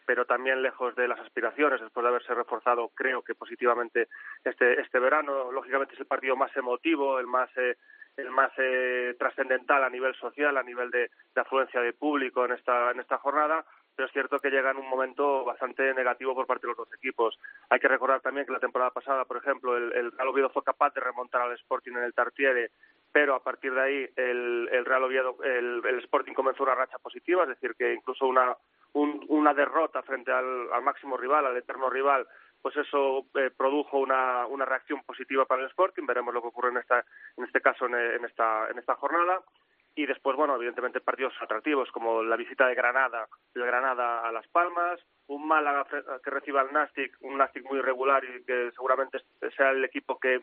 pero también lejos de las aspiraciones después de haberse reforzado, creo que positivamente este este verano. Lógicamente es el partido más emotivo, el más eh, el más eh, trascendental a nivel social, a nivel de, afluencia de público en esta en esta jornada pero es cierto que llega en un momento bastante negativo por parte de los dos equipos. Hay que recordar también que la temporada pasada, por ejemplo, el, Real Oviedo fue capaz de remontar al Sporting en el Tartiere, pero a partir de ahí el, el Real Oviedo, el, Sporting comenzó una racha positiva, es decir, que incluso una, un- una derrota frente al máximo rival, al eterno rival, pues eso eh, produjo una, una reacción positiva para el Sporting. Veremos lo que ocurre en, esta, en este caso en, en esta, en esta jornada. Y después, bueno, evidentemente partidos atractivos como la visita de Granada, del Granada a Las Palmas, un Málaga que reciba al Nastic, un Nastic muy irregular y que seguramente sea el equipo que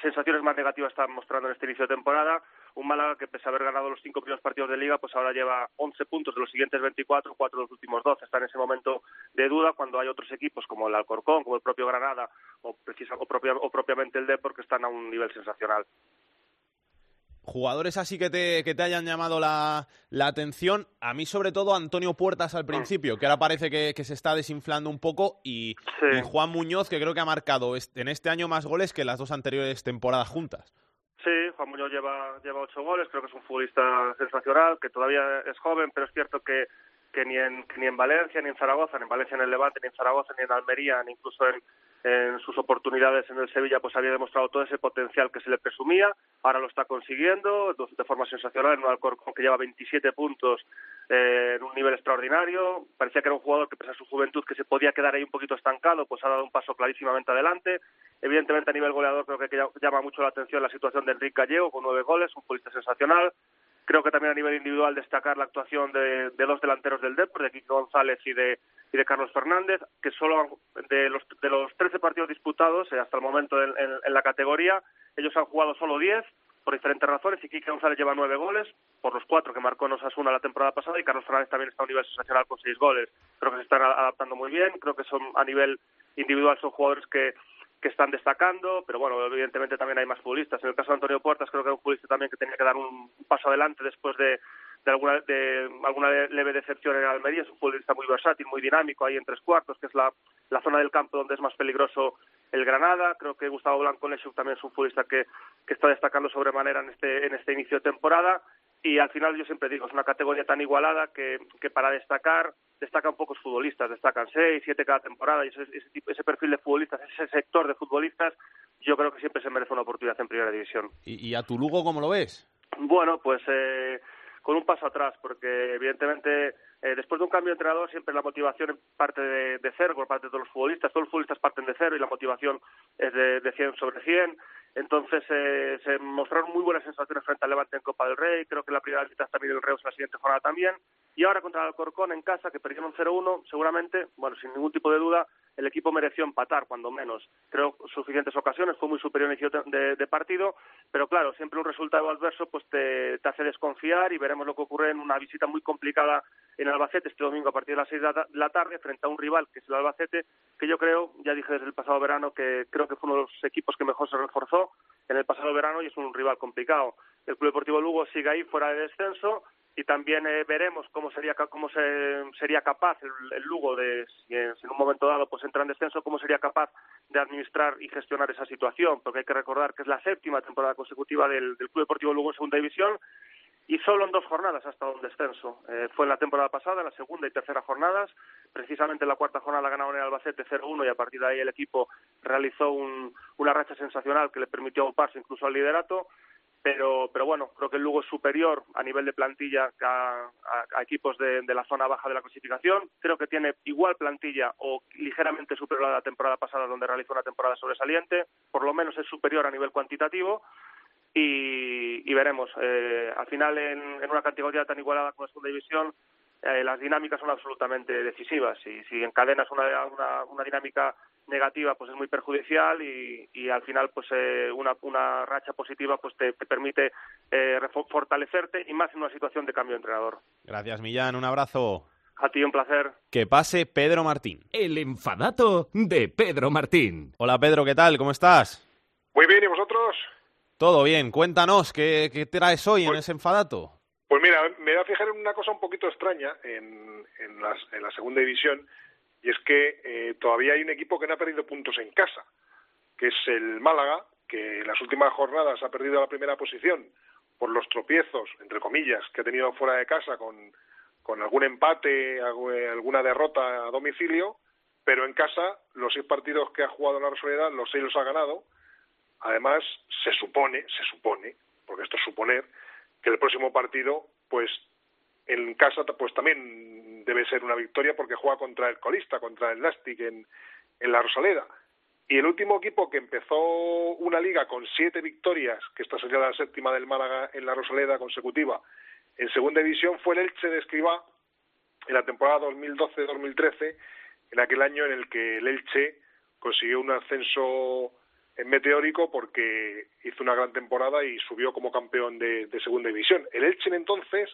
sensaciones más negativas está mostrando en este inicio de temporada. Un Málaga que, pese a haber ganado los cinco primeros partidos de Liga, pues ahora lleva 11 puntos de los siguientes 24, cuatro de los últimos 12. Está en ese momento de duda cuando hay otros equipos como el Alcorcón, como el propio Granada o, precisa, o, propia- o propiamente el Depor que están a un nivel sensacional. Jugadores así que te, que te hayan llamado la, la atención. A mí, sobre todo, Antonio Puertas al principio, que ahora parece que, que se está desinflando un poco. Y, y Juan Muñoz, que creo que ha marcado en este año más goles que las dos anteriores temporadas juntas. Sí, Juan Muñoz lleva, lleva ocho goles, creo que es un futbolista sensacional, que todavía es joven, pero es cierto que, que, ni, en, ni en Valencia, ni en Zaragoza, ni en Valencia, en Levante, ni en Zaragoza, ni en Almería, ni incluso en, en sus oportunidades en el Sevilla, pues había demostrado todo ese potencial que se le presumía. Ahora lo está consiguiendo de, de forma sensacional en un Alcorcón que lleva 27 puntos eh, en un nivel extraordinario. Parecía que era un jugador que, pese a su juventud, que se podía quedar ahí un poquito estancado, pues ha dado un paso clarísimamente adelante. Evidentemente, a nivel goleador, creo que llama mucho la atención la situación de Enrique Gallego, con nueve goles, un futbolista sensacional. Creo que también a nivel individual destacar la actuación de, de dos delanteros del Depor, de Kiko González y de, y de Carlos Fernández, que solo de los, de los 13 partidos disputados eh, hasta el momento en, en- en la categoría, ellos han jugado solo 10 por diferentes razones y Kike González lleva nueve goles por los cuatro que marcó en Osasuna la temporada pasada y Carlos Fernández también está a un nivel sensacional con seis goles. Creo que se están adaptando muy bien, creo que son a nivel individual son jugadores que que están destacando, pero bueno, evidentemente también hay más futbolistas. En el caso de Antonio Puertas, creo que era un futbolista también que tenía que dar un paso adelante después de, de alguna, de alguna leve decepción en Almería. Es un futbolista muy versátil, muy dinámico ahí en tres cuartos, que es la, la zona del campo donde es más peligroso el Granada. Creo que Gustavo Blanco Lesiuk también es un futbolista que, que está destacando sobremanera en este, en este inicio de temporada. Y al final yo siempre digo, es una categoría tan igualada que, que para destacar destacan pocos futbolistas, destacan seis, siete cada temporada y ese, ese, tipo- ese perfil de futbolistas, ese sector de futbolistas, yo creo que siempre se merece una oportunidad en primera división. ¿Y, y a tu Lugo cómo lo ves? Bueno, pues eh, con un paso atrás, porque evidentemente eh, después de un cambio de entrenador siempre la motivación parte de, cero por parte de todos los futbolistas, todos los futbolistas parten de cero y la motivación es de, de 100 sobre 100. Entonces eh, se mostraron muy buenas sensaciones frente al Levante en Copa del Rey, creo que la primera visita también el Reus en la siguiente jornada también. Y ahora contra el Alcorcón en casa, que perdieron 0-1, seguramente, bueno, sin ningún tipo de duda, el equipo mereció empatar, cuando menos. Creo suficientes ocasiones, fue muy superior en inicio de, de partido, pero claro, siempre un resultado adverso pues te, te hace desconfiar y veremos lo que ocurre en una visita muy complicada en Albacete este domingo a partir de las 6 de la ta- de la tarde frente a un rival que es el Albacete, que yo creo, ya dije desde el pasado verano, que creo que fue uno de los equipos que mejor se reforzó en el pasado verano y es un rival complicado. El Club Deportivo Lugo sigue ahí fuera de descenso y también eh, veremos cómo sería cómo se, sería capaz el, el Lugo de si en, si en un momento dado pues entra en descenso cómo sería capaz de administrar y gestionar esa situación porque hay que recordar que es la séptima temporada consecutiva del, del Club Deportivo Lugo en segunda división y solo en dos jornadas ha estado en descenso. Eh, fue en la temporada pasada, en la segunda y tercera jornadas. Precisamente en la cuarta jornada ganaron en el Albacete 0-1 y a partir de ahí el equipo realizó un- una racha sensacional que le permitió auparse incluso al liderato. Pero, pero bueno, creo que el Lugo es superior a nivel de plantilla a, a- equipos de, de la zona baja de la clasificación. Creo que tiene igual plantilla o ligeramente superior a la temporada pasada, donde realizó una temporada sobresaliente. Por lo menos es superior a nivel cuantitativo y, y veremos. Eh, al final, en, en una categoría tan igualada como la segunda división, eh, las dinámicas son absolutamente decisivas. Y si encadenas una, una, una dinámica negativa, pues es muy perjudicial y, y al final, pues eh, una, una racha positiva, pues te, te permite eh, fortalecerte y más en una situación de cambio de entrenador. Gracias, Millán. Un abrazo. A ti un placer. Que pase Pedro Martín. El enfadato de Pedro Martín. Hola, Pedro, ¿qué tal? ¿Cómo estás? Muy bien, ¿y vosotros? Todo bien. Cuéntanos, ¿qué, qué traes hoy en ese enfadato? Pues mira, me voy a fijar en una cosa un poquito extraña en, en, las- en la segunda división, y es que eh, todavía hay un equipo que no ha perdido puntos en casa, que es el Málaga, que en las últimas jornadas ha perdido la primera posición por los tropiezos, entre comillas, que ha tenido fuera de casa con, con algún empate, algu- alguna derrota a domicilio, pero en casa los seis partidos que ha jugado la Rosaleda, los seis los ha ganado. Además, se supone, se supone, porque esto es suponer, que el próximo partido, pues en casa pues también debe ser una victoria porque juega contra el colista, contra el Nastic en, en la Rosaleda. Y el último equipo que empezó una liga con siete victorias, que esta sería la séptima del Málaga en la Rosaleda consecutiva, en segunda división fue el Elche de Escribá en la temporada 2012-2013, en aquel año en el que el Elche consiguió un ascenso en meteórico porque hizo una gran temporada y subió como campeón de, segunda división. El Elche en entonces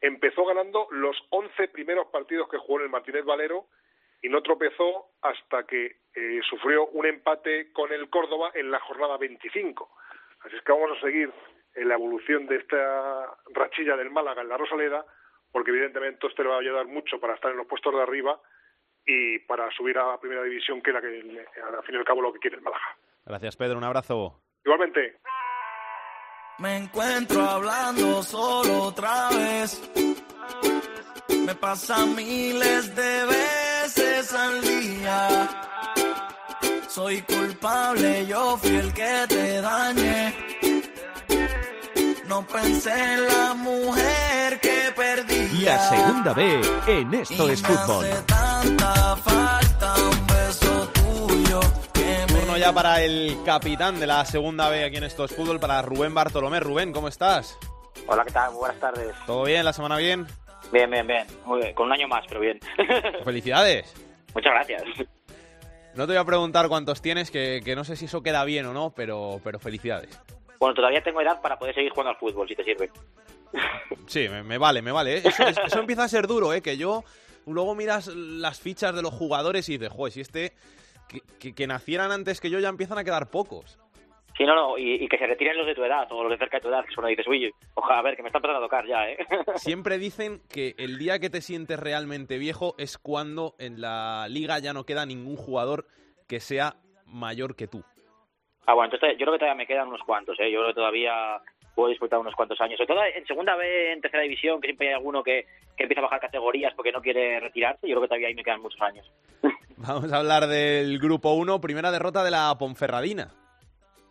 empezó ganando los 11 primeros partidos que jugó en el Martínez Valero y no tropezó hasta que eh, sufrió un empate con el Córdoba en la jornada 25. Así es que vamos a seguir en la evolución de esta rachilla del Málaga en la Rosaleda, porque evidentemente esto le va a ayudar mucho para estar en los puestos de arriba y para subir a la primera división, que es la que al fin y al cabo lo que quiere el Málaga. Gracias, Pedro. Un abrazo. Igualmente. Me encuentro hablando solo otra vez. Me pasa miles de veces al día. Soy culpable, yo fui el que te dañé. No pensé en la mujer que perdí. La segunda B en Esto es Fútbol. Tanta falta Turno ya para el capitán de la segunda B aquí en Esto es Fútbol, para Rubén Bartolomé. Rubén, ¿cómo estás? Hola, ¿qué tal? Buenas tardes. ¿Todo bien? ¿La semana bien? Bien, bien, bien. Muy bien. Con un año más, pero bien. Felicidades. Muchas gracias. No te voy a preguntar cuántos tienes, que, que no sé si eso queda bien o no, pero, pero felicidades. Bueno, todavía tengo edad para poder seguir jugando al fútbol, si te sirve. Sí, me, me vale, me vale. Eso, es- eso empieza a ser duro, ¿eh? Que yo luego miras las fichas de los jugadores y dices, joder, si este... Que, que- que nacieran antes que yo ya empiezan a quedar pocos. Sí, no, no, y, y que se retiren los de tu edad, o los de cerca de tu edad, que solo dices, uy, ojalá, a ver, que me está empezando a tocar ya, ¿eh? Siempre dicen que el día que te sientes realmente viejo es cuando en la liga ya no queda ningún jugador que sea mayor que tú. Ah, bueno, entonces yo creo que todavía me quedan unos cuantos, ¿eh? Yo creo que todavía puedo disfrutar unos cuantos años. Sobre todo en segunda vez, en tercera división, que siempre hay alguno que, que empieza a bajar categorías porque no quiere retirarse. Yo creo que todavía ahí me quedan muchos años. Vamos a hablar del grupo 1, primera derrota de la Ponferradina.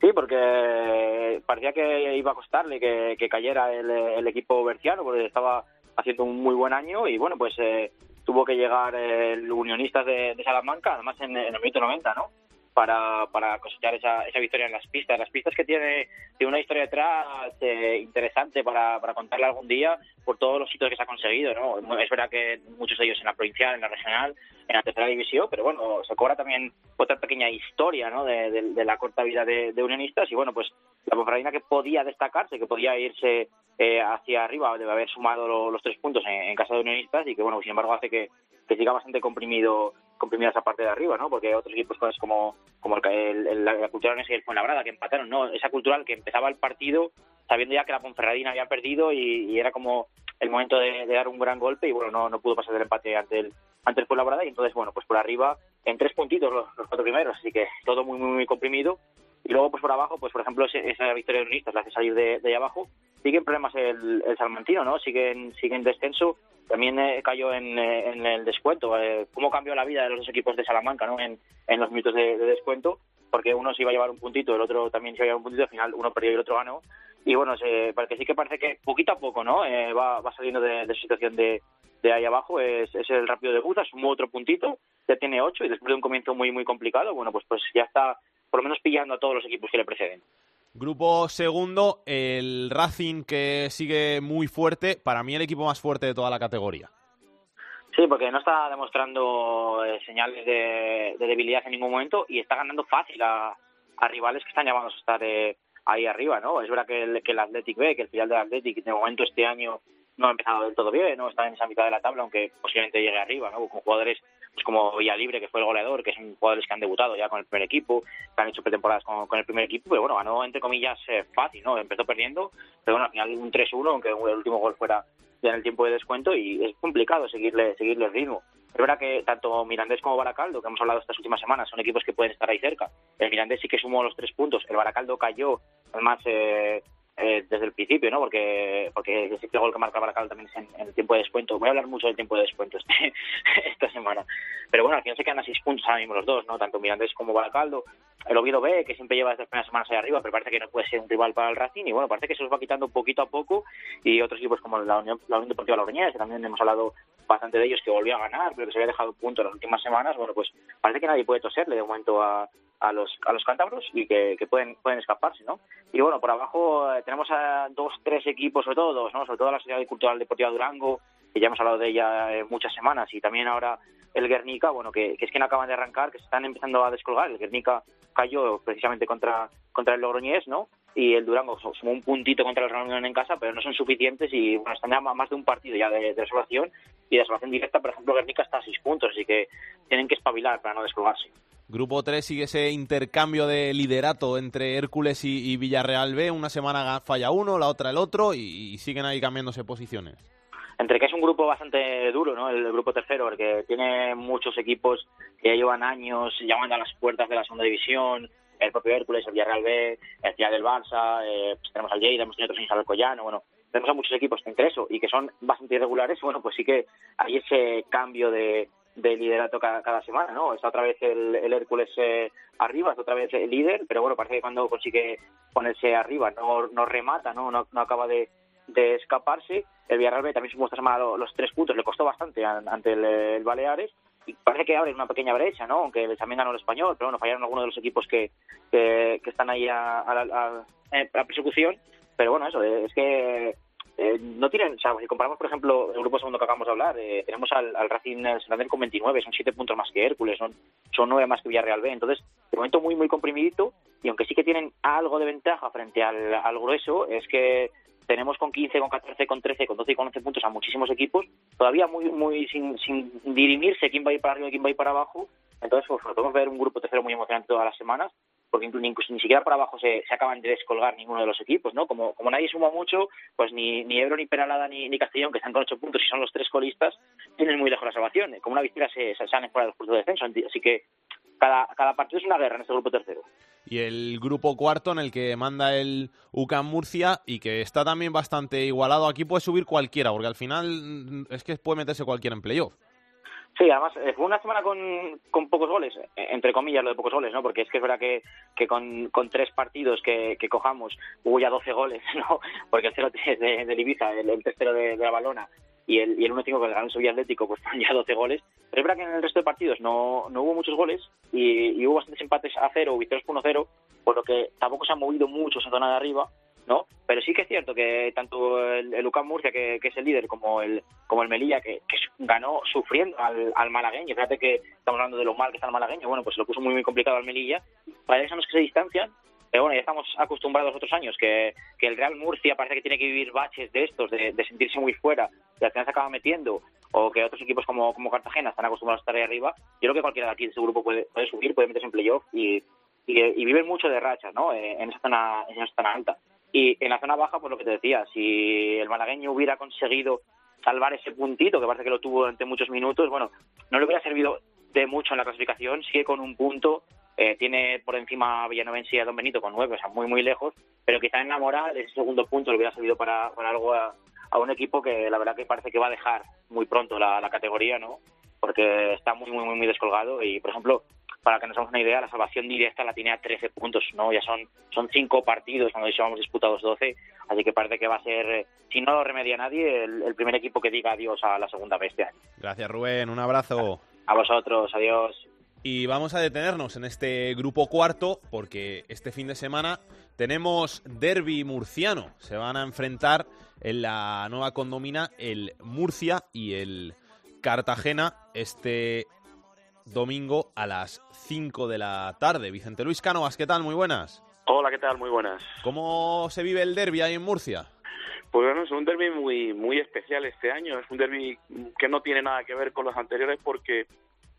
Sí, porque parecía que iba a costarle que, que cayera el, el equipo berciano, porque estaba haciendo un muy buen año y bueno, pues eh, tuvo que llegar el Unionistas de, Salamanca, además en, el minuto 90, ¿no? Para, para cosechar esa, esa victoria en las pistas. Las pistas que tiene, tiene una historia detrás eh, interesante para, para contarla algún día por todos los hitos que se ha conseguido, ¿no? Es verdad que muchos de ellos en la provincial, en la regional, en la tercera división, pero bueno, se cobra también otra pequeña historia, ¿no? De, la corta vida de, Unionistas y bueno, pues la Ponferradina que podía destacarse, que podía irse eh, hacia arriba, debe haber sumado lo- los tres puntos en, casa de Unionistas y que bueno, sin embargo hace que, que siga bastante comprimido comprimida esa parte de arriba, ¿no? Porque otros equipos pues, como como el, el, el- la cultural y el Fuenlabrada que empataron, ¿no? Esa cultural que empezaba el partido sabiendo ya que la Ponferradina había perdido y, y era como el momento de, de dar un gran golpe y bueno, no, no pudo pasar del empate ante el ante el Fuenlabrada y entonces bueno, pues por arriba en tres puntitos los, cuatro primeros, así que todo muy muy muy comprimido y luego pues por abajo, pues por ejemplo esa victoria de Unionistas la hace salir de, de ahí abajo, sigue en problemas el, el Salmantino, ¿no? Sigue en, sigue en descenso, también eh, cayó en, eh, en el descuento, eh, cómo cambió la vida de los dos equipos de Salamanca, ¿no? En, en los minutos de, de descuento, porque uno se iba a llevar un puntito, el otro también se iba a llevar un puntito, al final uno perdió y el otro ganó, y bueno, se, porque sí que parece que poquito a poco, ¿no? Eh, va, va saliendo de, de su situación de, de ahí abajo, es, es el rápido de Buza, sumó otro puntito, ya tiene ocho y después de un comienzo muy, muy complicado, bueno, pues, pues ya está por lo menos pillando a todos los equipos que le preceden. Grupo segundo, el Racing que sigue muy fuerte, para mí el equipo más fuerte de toda la categoría. Sí, porque no está demostrando eh, señales de, de debilidad en ningún momento y está ganando fácil a, a rivales que están llamados a estar eh, ahí arriba, ¿no? Es verdad que el, que el Athletic B, que el filial del Athletic, de momento este año no ha empezado del todo bien, no está en esa mitad de la tabla, aunque posiblemente llegue arriba, ¿no? Con jugadores pues como Villalibre, que fue el goleador, que son jugadores que han debutado ya con el primer equipo, que han hecho pretemporadas con, con el primer equipo, pero bueno, ganó entre comillas eh, fácil, ¿no? Empezó perdiendo, pero bueno, al final un 3-1, aunque el último gol fuera ya en el tiempo de descuento y es complicado seguirle seguirle el ritmo. Es verdad que tanto Mirandés como Baracaldo, que hemos hablado estas últimas semanas, son equipos que pueden estar ahí cerca. El Mirandés sí que sumó los tres puntos, el Baracaldo cayó, además eh, eh, desde el principio, ¿no? Porque porque simple gol que marca Baracaldo también es en, el tiempo de descuento. Voy a hablar mucho del tiempo de descuento este, esta semana. Pero bueno, al final se quedan a seis puntos ahora mismo los dos, ¿no? Tanto Mirandés como Baracaldo. El Oviedo B, que siempre lleva estas primeras semanas ahí arriba, pero parece que no puede ser un rival para el Racing. Y bueno, parece que se los va quitando poquito a poco. Y otros equipos como la Unión, la Unión Deportiva Logroñés, que también hemos hablado bastante de ellos, que volvió a ganar, pero que se había dejado punto en las últimas semanas. Bueno, pues parece que nadie puede toserle de momento a, a los a los cántabros y que, pueden pueden escaparse, ¿no? Y bueno, por abajo eh, tenemos a dos, tres equipos, sobre todo ¿no? Sobre todo la Sociedad Cultural Deportiva Durango, que ya hemos hablado de ella eh, muchas semanas, y también ahora el Guernica, bueno, que, que, es que no acaban de arrancar, que se están empezando a descolgar. El Guernica cayó precisamente contra, contra el Logroñés, ¿no? Y el Durango sumó un puntito contra el Real Unión en casa, pero no son suficientes y bueno, están ya más de un partido ya de, de y de salvación directa, por ejemplo, Guernica está a seis puntos, así que tienen que espabilar para no descolgarse. Grupo 3 sigue ese intercambio de liderato entre Hércules y, y Villarreal B. Una semana falla uno, la otra el otro y, y, siguen ahí cambiándose posiciones. Entre que es un grupo bastante duro, ¿no? El grupo tercero, porque tiene muchos equipos que ya llevan años llamando a las puertas de la segunda división. El propio Hércules, el Villarreal B, el Ciudad del Barça, eh, pues tenemos al Lleida, hemos tenido otros en Collano, bueno, tenemos a muchos equipos entre eso y que son bastante irregulares, bueno, pues sí que hay ese cambio de, de liderato cada, semana, ¿no? Está otra vez el, el Hércules eh, arriba, está otra vez el líder, pero bueno, parece que cuando consigue ponerse arriba no, no remata, ¿no? No, no acaba de, escaparse. El Villarreal B también sumó esta semana los, tres puntos, le costó bastante ante el, Baleares parece que abre una pequeña brecha, ¿no? Aunque también ganó el español, pero bueno, fallaron algunos de los equipos que, que, están ahí a, a, a, la persecución. Pero bueno, eso, es que eh, no tienen, o si comparamos, por ejemplo, el grupo segundo que acabamos de hablar, eh, tenemos al, al Racing Santander con 29, son 7 puntos más que Hércules, son, son 9 más que Villarreal B. Entonces, de momento muy, muy comprimidito, y aunque sí que tienen algo de ventaja frente al, al grueso, es que tenemos con 15, con 14, con 13, con 12 y con 11 puntos a muchísimos equipos, todavía muy, muy sin, sin dirimirse quién va a ir para arriba y quién va a ir para abajo. Entonces, pues, podemos ver un grupo tercero muy emocionante todas las semanas, porque incluso ni siquiera por abajo se, se, acaban de descolgar ninguno de los equipos, ¿no? Como, como nadie suma mucho, pues ni, ni Ebro, ni Peralada, ni, ni Castellón, que están con ocho puntos y son los tres colistas, tienen muy lejos la salvación. Como una victoria se, se salen fuera del puntos de descenso. Así que cada, cada partido es una guerra en este grupo tercero. Y el grupo cuarto en el que manda el UCAM Murcia y que está también bastante igualado. Aquí puede subir cualquiera, porque al final es que puede meterse cualquiera en playoff. Sí, además eh, fue una semana con, con pocos goles, eh, entre comillas lo de pocos goles, ¿no? Porque es que es verdad que, que con, con tres partidos que, que cojamos hubo ya 12 goles, ¿no? Porque el 0-3 de, de Ibiza, el, el tercero de, de la Balona y el, y el 1-5 que el el Sevilla Atlético, pues ya 12 goles. Pero es verdad que en el resto de partidos no, no hubo muchos goles y, y hubo bastantes empates a cero, victorias por 1-0, por lo que tampoco se ha movido mucho esa zona de arriba. ¿no? Pero sí que es cierto que tanto el, el UCAM Murcia, que, que, es el líder, como el como el Melilla, que, que ganó sufriendo al, al, malagueño, fíjate que estamos hablando de lo mal que está el malagueño, bueno, pues lo puso muy muy complicado al Melilla, para eso no es que se distancian, pero bueno, ya estamos acostumbrados otros años que, que el Real Murcia parece que tiene que vivir baches de estos, de, de sentirse muy fuera, y al final se acaba metiendo, o que otros equipos como, como Cartagena están acostumbrados a estar ahí arriba, yo creo que cualquiera de aquí de ese grupo puede, subir, puede meterse en playoff y, y, y viven mucho de rachas, ¿no? En esa zona, en esa zona alta. Y en la zona baja, pues lo que te decía, si el malagueño hubiera conseguido salvar ese puntito, que parece que lo tuvo durante muchos minutos, bueno, no le hubiera servido de mucho en la clasificación, sí que con un punto eh, tiene por encima a Villanovense y a Don Benito con nueve, o sea, muy, muy lejos, pero quizá en la moral ese segundo punto le hubiera servido para, para algo a, a, un equipo que la verdad que parece que va a dejar muy pronto la, la categoría, ¿no? Porque está muy, muy, muy, muy descolgado y, por ejemplo, para que nos hagamos una idea, la salvación directa la tiene a 13 puntos, ¿no? Ya son, son cinco partidos cuando hemos disputados 12, así que parece que va a ser, eh, si no lo remedia nadie, el, el primer equipo que diga adiós a la segunda año. Gracias, Rubén. Un abrazo. A vosotros, adiós. Y vamos a detenernos en este grupo cuarto porque este fin de semana tenemos derby murciano. Se van a enfrentar en la nueva condomina el Murcia y el Cartagena este domingo a las 5 de la tarde. Vicente Luis Cánovas, ¿qué tal? Muy buenas. Hola, ¿qué tal? Muy buenas. ¿Cómo se vive el derby ahí en Murcia? Pues bueno, es un derby muy, muy especial este año. Es un derby que no tiene nada que ver con los anteriores porque,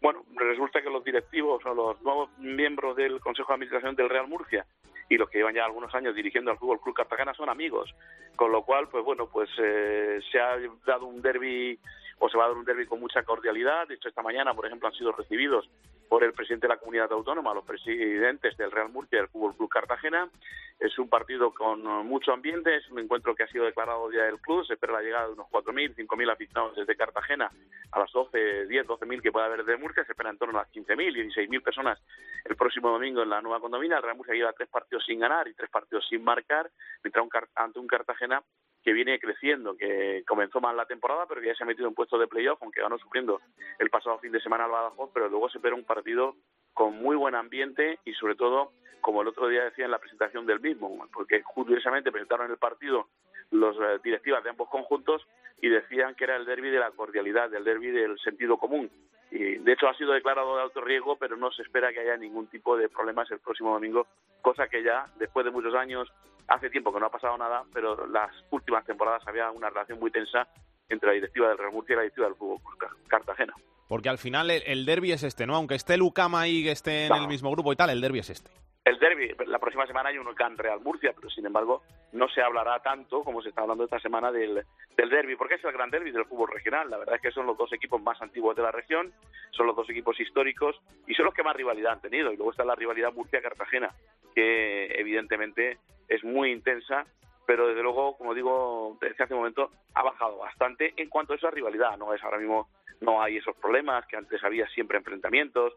bueno, resulta que los directivos o los nuevos miembros del Consejo de Administración del Real Murcia y los que llevan ya algunos años dirigiendo al Fútbol Club Cartagena son amigos. Con lo cual, pues bueno, pues eh, se ha dado un derby o se va a dar un derby con mucha cordialidad. De hecho, esta mañana, por ejemplo, han sido recibidos por el presidente de la comunidad autónoma, los presidentes del Real Murcia y del Fútbol Club Cartagena. Es un partido con mucho ambiente, es un encuentro que ha sido declarado Día del Club. Se espera la llegada de unos 4.000, 5.000 aficionados desde Cartagena a las 12, 10, 12.000 que pueda haber de Murcia. Se espera en torno a las 15.000, 16.000 personas el próximo domingo en la nueva condomina. El Real Murcia lleva tres partidos sin ganar y tres partidos sin marcar, mientras un, ante un Cartagena que viene creciendo, que comenzó mal la temporada, pero que ya se ha metido en puesto de playoff, aunque ganó sufriendo el pasado fin de semana al Badajoz, pero luego se espera un partido con muy buen ambiente y sobre todo, como el otro día decía en la presentación del mismo, porque curiosamente presentaron el partido los eh, directivas de ambos conjuntos y decían que era el derby de la cordialidad, del derby del sentido común. Y de hecho ha sido declarado de alto riesgo, pero no se espera que haya ningún tipo de problemas el próximo domingo, cosa que ya después de muchos años hace tiempo que no ha pasado nada, pero las últimas temporadas había una relación muy tensa entre la directiva del Real Murcia y la directiva del Fútbol Cartagena. Porque al final el, el derby es este, ¿no? Aunque esté Lucama ahí, que esté en el mismo grupo y tal, el derby es este. El derby, la próxima semana hay un UCAN Real Murcia, pero sin embargo no se hablará tanto como se está hablando esta semana del, del derby, porque es el gran derby del fútbol regional. La verdad es que son los dos equipos más antiguos de la región, son los dos equipos históricos y son los que más rivalidad han tenido. Y luego está la rivalidad Murcia-Cartagena, que evidentemente es muy intensa, pero desde luego, como digo, desde hace un momento ha bajado bastante en cuanto a esa rivalidad. No es ahora mismo, no hay esos problemas que antes había siempre enfrentamientos.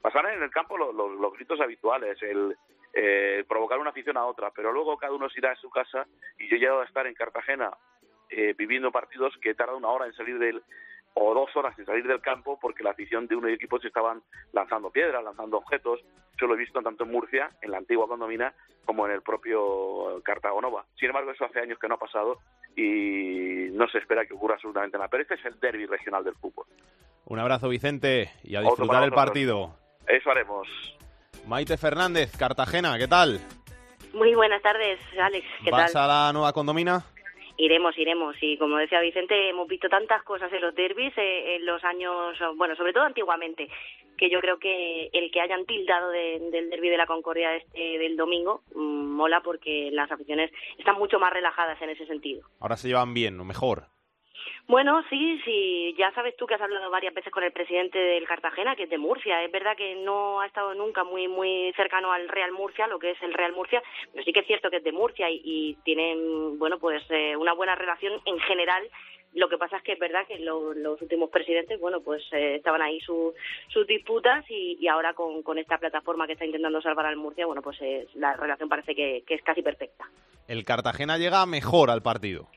Pasaron en el campo los, los, los gritos habituales, el eh, provocar una afición a otra, pero luego cada uno se irá a su casa y yo he llegado a estar en Cartagena eh, viviendo partidos que tarda una hora en salir del o dos horas en salir del campo porque la afición de uno los equipos estaban lanzando piedras, lanzando objetos. Yo lo he visto tanto en Murcia, en la antigua condomina, como en el propio Cartagonova. Sin embargo, eso hace años que no ha pasado y no se espera que ocurra absolutamente nada. Pero este es el derby regional del fútbol. Un abrazo, Vicente, y a disfrutar el partido. Eso haremos. Maite Fernández, Cartagena, ¿qué tal? Muy buenas tardes, Alex. ¿Qué ¿Vas tal? a la nueva condomina? Iremos, iremos. Y como decía Vicente, hemos visto tantas cosas en los derbis eh, en los años, bueno, sobre todo antiguamente, que yo creo que el que hayan tildado de- del derby de la Concordia este del domingo mm, mola porque las aficiones están mucho más relajadas en ese sentido. Ahora se llevan bien, o mejor. Bueno, sí, sí, ya sabes tú que has hablado varias veces con el presidente del Cartagena, que es de Murcia. Es verdad que no ha estado nunca muy muy cercano al Real Murcia, lo que es el Real Murcia, pero sí que es cierto que es de Murcia y, tienen, bueno, pues eh, una buena relación en general. Lo que pasa es que es verdad que lo- los últimos presidentes, bueno, pues eh, estaban ahí su- sus disputas y, y ahora con, esta plataforma que está intentando salvar al Murcia, bueno, pues la relación parece que es casi perfecta. El Cartagena llega mejor al partido.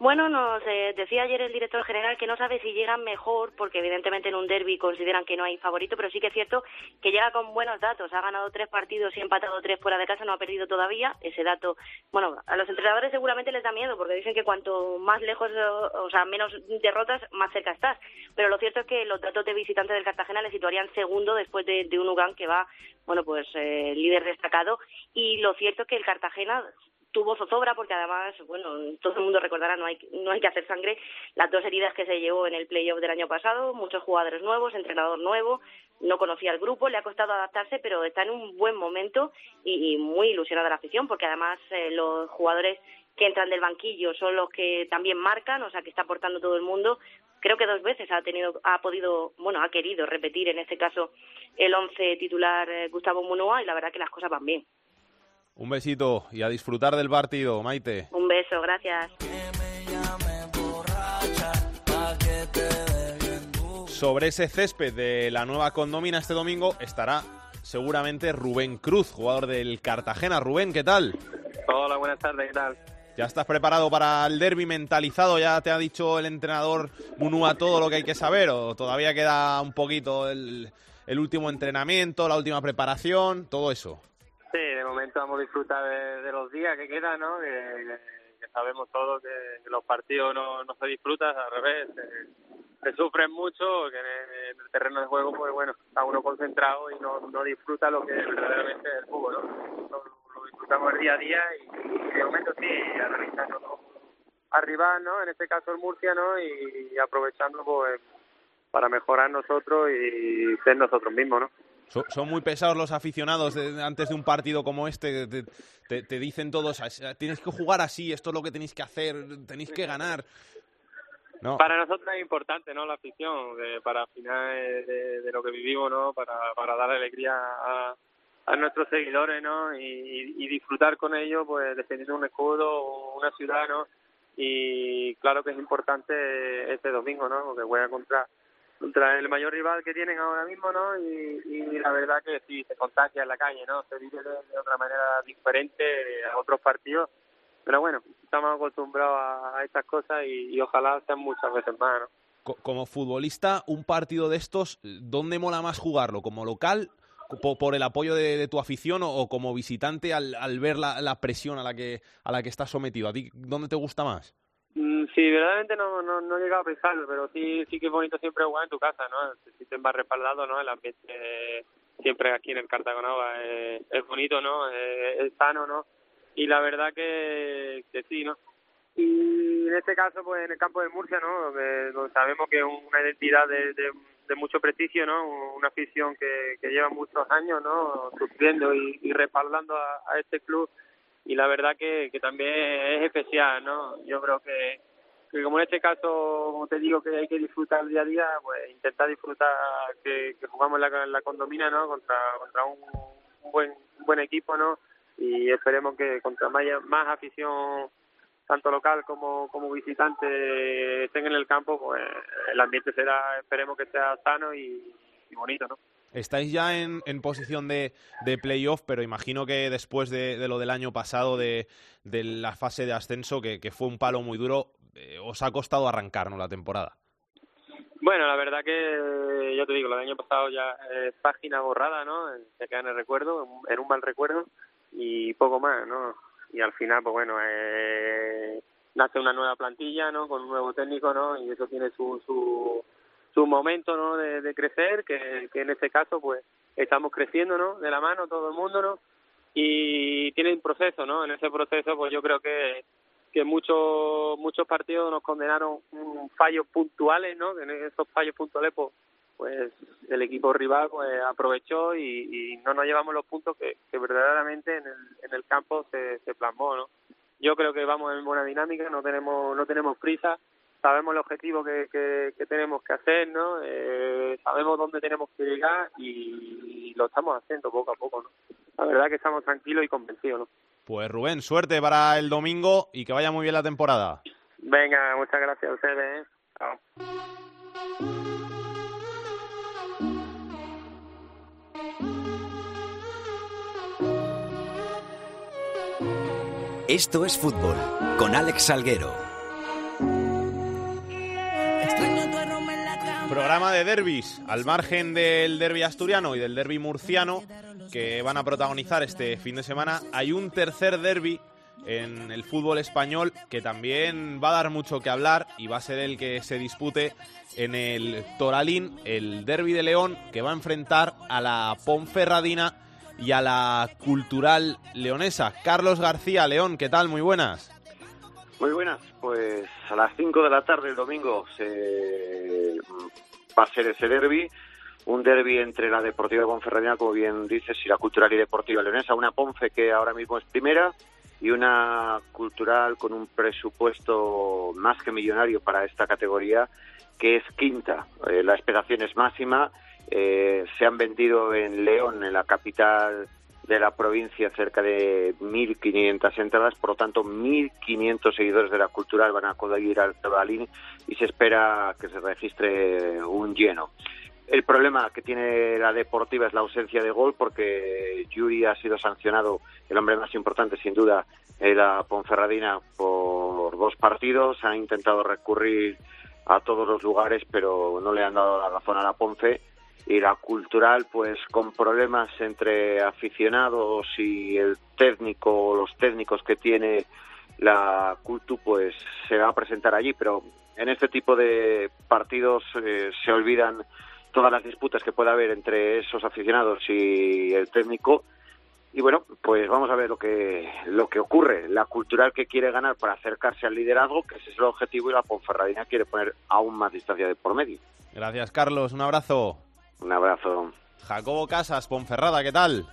Bueno, nos eh, decía ayer el director general que no sabe si llegan mejor, porque evidentemente en un derby consideran que no hay favorito, pero sí que es cierto que llega con buenos datos. Ha ganado tres partidos y empatado tres fuera de casa, no ha perdido todavía. Ese dato, bueno, a los entrenadores seguramente les da miedo, porque dicen que cuanto más lejos, o, o sea, menos derrotas, más cerca estás. Pero lo cierto es que los datos de visitante del Cartagena le situarían segundo después de, de un Ugán que va, bueno, pues eh, líder destacado. Y lo cierto es que el Cartagena tuvo zozobra porque además, bueno, todo el mundo recordará, no hay, no hay que hacer sangre, las dos heridas que se llevó en el playoff del año pasado, muchos jugadores nuevos, entrenador nuevo, no conocía el grupo, le ha costado adaptarse, pero está en un buen momento y, muy ilusionada la afición porque además eh, los jugadores que entran del banquillo son los que también marcan, o sea que está aportando todo el mundo. Creo que dos veces ha tenido, ha podido, bueno, ha querido repetir en este caso el once titular eh, Gustavo Munua y la verdad que las cosas van bien. Un besito y a disfrutar del partido, Maite. Un beso, gracias. sobre ese césped de la nueva condomina este domingo estará seguramente Rubén Cruz, jugador del Cartagena. Rubén, ¿qué tal? Hola, buenas tardes, ¿qué tal? ¿Ya estás preparado para el derby mentalizado? ¿Ya te ha dicho el entrenador Munúa todo lo que hay que saber? ¿O todavía queda un poquito el, el último entrenamiento, la última preparación, todo eso? Momento vamos a disfrutar de, los días que quedan, ¿no? Que, sabemos todos que, los partidos no, no se disfrutan, al revés, se, sufren mucho, que en el, terreno de juego, pues bueno, está uno concentrado y no, no disfruta lo que verdaderamente es el fútbol, ¿no? Lo, disfrutamos el día a día y, de momento sí, analizando arriba, ¿no? En este caso el Murcia, ¿no? Y, aprovechando, pues, para mejorar nosotros y ser nosotros mismos, ¿no? Son, muy pesados los aficionados antes de un partido como este. Te, te, dicen todos, tienes que jugar así, esto es lo que tenéis que hacer, tenéis que ganar. Para nosotros es importante, ¿no? La afición, para final de, lo que vivimos, ¿no? Para, para dar alegría a, a nuestros seguidores, ¿no? Y, disfrutar con ellos, pues defendiendo un escudo, una ciudad, ¿no? Y claro que es importante este domingo, ¿no? Porque juega contra contra el mayor rival que tienen ahora mismo, ¿no? Y, la verdad que sí, se contagia en la calle, ¿no? Se vive de, otra manera diferente a otros partidos. Pero bueno, estamos acostumbrados a, estas cosas y, ojalá sean muchas veces más, ¿no? Como futbolista, un partido de estos, ¿dónde mola más jugarlo? ¿Como local, por, el apoyo de, tu afición o, como visitante al, al ver la, la, presión a la que a la que estás sometido? ¿A ti dónde te gusta más? Mm, sí, verdaderamente no, no, no he llegado a pensarlo, pero sí, sí que es bonito siempre jugar en tu casa, ¿no? Te sientes más respaldado, ¿no? El ambiente siempre aquí en el Cartagonova es, es bonito, ¿no? Es, sano, ¿no? Y la verdad que, que sí, ¿no? Y en este caso, pues en el campo de Murcia, ¿no? Donde, sabemos que es una identidad de, de, mucho prestigio, ¿no? Una afición que, que lleva muchos años, ¿no? Sufriendo y, y respaldando a este club y la verdad que, que también es especial, ¿no? Yo creo que, que como en este caso, como te digo, que hay que disfrutar día a día, pues intentar disfrutar que, que jugamos la, la condomina, ¿no? Contra, contra un, buen, buen equipo, ¿no? Y esperemos que contra más, más afición tanto local como, como visitante estén en el campo, pues el ambiente será, esperemos que sea sano y, y bonito, ¿no? Estáis ya en, en posición de, de, playoff, pero imagino que después de, de, lo del año pasado, de, de la fase de ascenso, que, que fue un palo muy duro, eh, os ha costado arrancar ¿no? la temporada. Bueno, la verdad que yo te digo, del año pasado ya es página borrada, ¿no? Se queda en el recuerdo, en un mal recuerdo y poco más, ¿no? Y al final, pues bueno, eh, nace una nueva plantilla, ¿no? Con un nuevo técnico, ¿no? Y eso tiene su, su su momento ¿no? de, crecer, que, en este caso pues estamos creciendo ¿no? de la mano todo el mundo ¿no? y tiene un proceso, ¿no? En ese proceso pues yo creo que que muchos muchos partidos nos condenaron fallos puntuales, ¿no? En esos fallos puntuales pues, pues el equipo rival pues aprovechó y, y no nos llevamos los puntos que, que verdaderamente en el, en el campo se, se plasmó, ¿no? Yo creo que vamos en buena dinámica, no tenemos no tenemos prisa sabemos el objetivo que, que, tenemos que hacer, ¿no? Eh, sabemos dónde tenemos que llegar y, lo estamos haciendo poco a poco, ¿no? La verdad que estamos tranquilos y convencidos, ¿no? Pues Rubén, suerte para el domingo y que vaya muy bien la temporada. Venga, muchas gracias a ustedes. ¿eh? Chao. Esto es fútbol con Alex Salguero. Programa de derbis, al margen del derby asturiano y del derby murciano, que van a protagonizar este fin de semana, hay un tercer derby en el fútbol español que también va a dar mucho que hablar y va a ser el que se dispute en el Toralín, el derby de León, que va a enfrentar a la Ponferradina y a la Cultural Leonesa. Carlos García, León, ¿qué tal? Muy buenas. Muy buenas, pues a las 5 de la tarde el domingo se va a ser ese derby, un derby entre la Deportiva de Ponferradina, como bien dices, y la Cultural y Deportiva Leonesa, una Ponfe que ahora mismo es primera y una Cultural con un presupuesto más que millonario para esta categoría, que es quinta. Eh, la expectación es máxima. Eh, se han vendido en León, en la capital de la provincia, cerca de 1.500 entradas, por lo tanto 1.500 seguidores de la cultural van a acudir al Tabalín y se espera que se registre un lleno. El problema que tiene la deportiva es la ausencia de gol porque Yuri ha sido sancionado, el hombre más importante sin duda, la Ponferradina por dos partidos, ha intentado recurrir a todos los lugares pero no le han dado la razón a la Ponce y la cultural pues con problemas entre aficionados y el técnico los técnicos que tiene la cultu pues se va a presentar allí pero en este tipo de partidos eh, se olvidan todas las disputas que pueda haber entre esos aficionados y el técnico y bueno pues vamos a ver lo que lo que ocurre la cultural que quiere ganar para acercarse al liderazgo que ese es el objetivo y la Ponferradina quiere poner aún más distancia de por medio Gracias, Carlos. Un abrazo. Un abrazo Jacobo Casas, Ponferrada, ¿qué tal?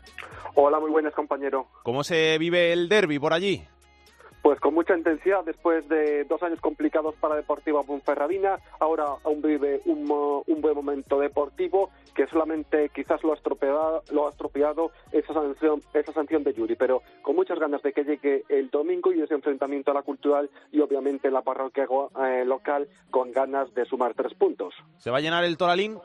Hola, muy buenas, compañero. ¿Cómo se vive el derby por allí? Pues con mucha intensidad, después de dos años complicados para Deportiva Ponferradina, ahora aún vive un, mo- un buen momento deportivo que solamente quizás lo ha estropeado, lo ha estropeado esa sanción, esa sanción de Yuri, pero con muchas ganas de que llegue el domingo y ese enfrentamiento a la cultural y obviamente la parroquia eh, local con ganas de sumar tres puntos. ¿Se va a llenar el Toralín?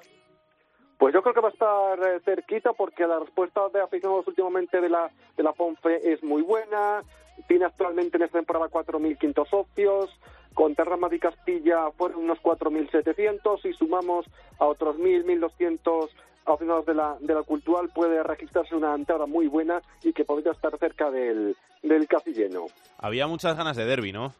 Pues yo creo que va a estar eh, cerquita porque la respuesta de aficionados últimamente de la, de la Ponfe es muy buena. Tiene actualmente en esta temporada 4.500 socios. Con Terrama y Castilla fueron unos 4.700 y sumamos a otros 1.000, 1.200 aficionados de la, de la cultural puede registrarse una entrada muy buena y que podría estar cerca del, del casi lleno. Había muchas ganas de derby, ¿no?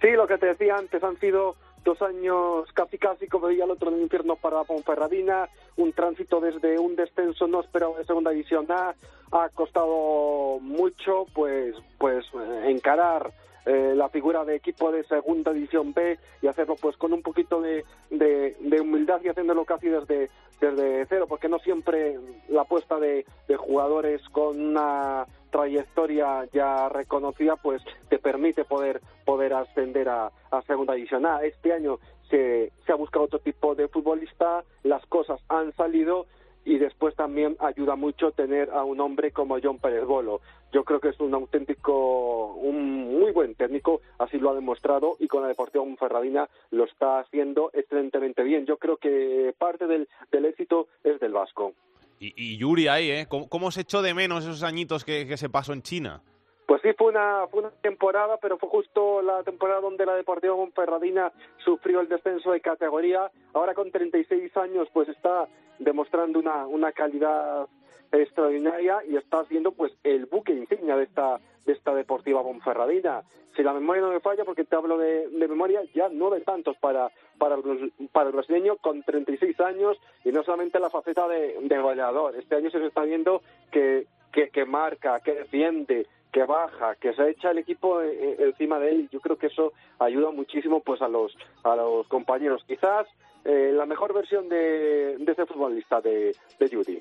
Sí, lo que te decía antes, han sido dos años casi casi, como veía el otro del infierno para Ponferradina, un tránsito desde un descenso no esperado de segunda división A, ha costado mucho pues pues eh, encarar eh, la figura de equipo de segunda división B y hacerlo pues con un poquito de, de, de humildad y haciéndolo casi desde, desde cero, porque no siempre la apuesta de, de jugadores con una trayectoria ya reconocida pues te permite poder poder ascender a, a segunda división A. Este año se, se ha buscado otro tipo de futbolista, las cosas han salido y después también ayuda mucho tener a un hombre como John Pérez Bolo. Yo creo que es un auténtico, un muy buen técnico, así lo ha demostrado y con la Deportiva Ferradina lo está haciendo excelentemente bien. Yo creo que parte del, del éxito es del Vasco. Y, y Yuri ahí, ¿eh? ¿Cómo, cómo se echó de menos esos añitos que, que se pasó en China? Pues sí, fue una, fue una temporada, pero fue justo la temporada donde la Deportiva Monferradina sufrió el descenso de categoría. Ahora con 36 años, pues está demostrando una, una calidad extraordinaria y está siendo pues el buque insignia de esta de esta Deportiva Ponferradina. Si la memoria no me falla, porque te hablo de, memoria, ya nueve tantos para para el, para el brasileño con 36 años y no solamente la faceta de, de goleador. Este año se está viendo que, que, que marca, que defiende, que baja, que se echa el equipo eh, eh, encima de él. Yo creo que eso ayuda muchísimo pues a los a los compañeros. Quizás eh, la mejor versión de, de ese futbolista de, de Judy.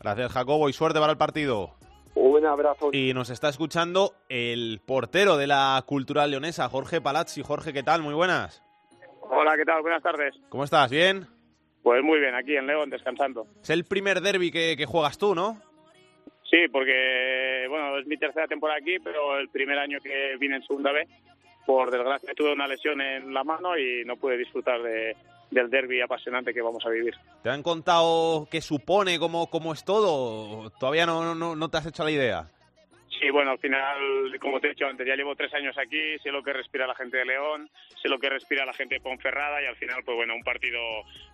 Gracias, Jacobo, y suerte para el partido. Un abrazo. Y nos está escuchando el portero de la Cultural Leonesa, Jorge Palazzi. Jorge, ¿qué tal? Muy buenas. Hola, ¿qué tal? Buenas tardes. ¿Cómo estás? ¿Bien? Pues muy bien, aquí en León, descansando. Es el primer derby que, que juegas tú, ¿no? Sí, porque, bueno, es mi tercera temporada aquí, pero el primer año que vine en segunda B, por desgracia tuve una lesión en la mano y no pude disfrutar de, del derby apasionante que vamos a vivir. ¿Te han contado qué supone, cómo, cómo es todo? ¿Todavía no, no, no te has hecho la idea? Sí, bueno, al final, como te he dicho antes, ya llevo tres años aquí, sé lo que respira la gente de León, sé lo que respira la gente de Ponferrada y al final, pues bueno, un partido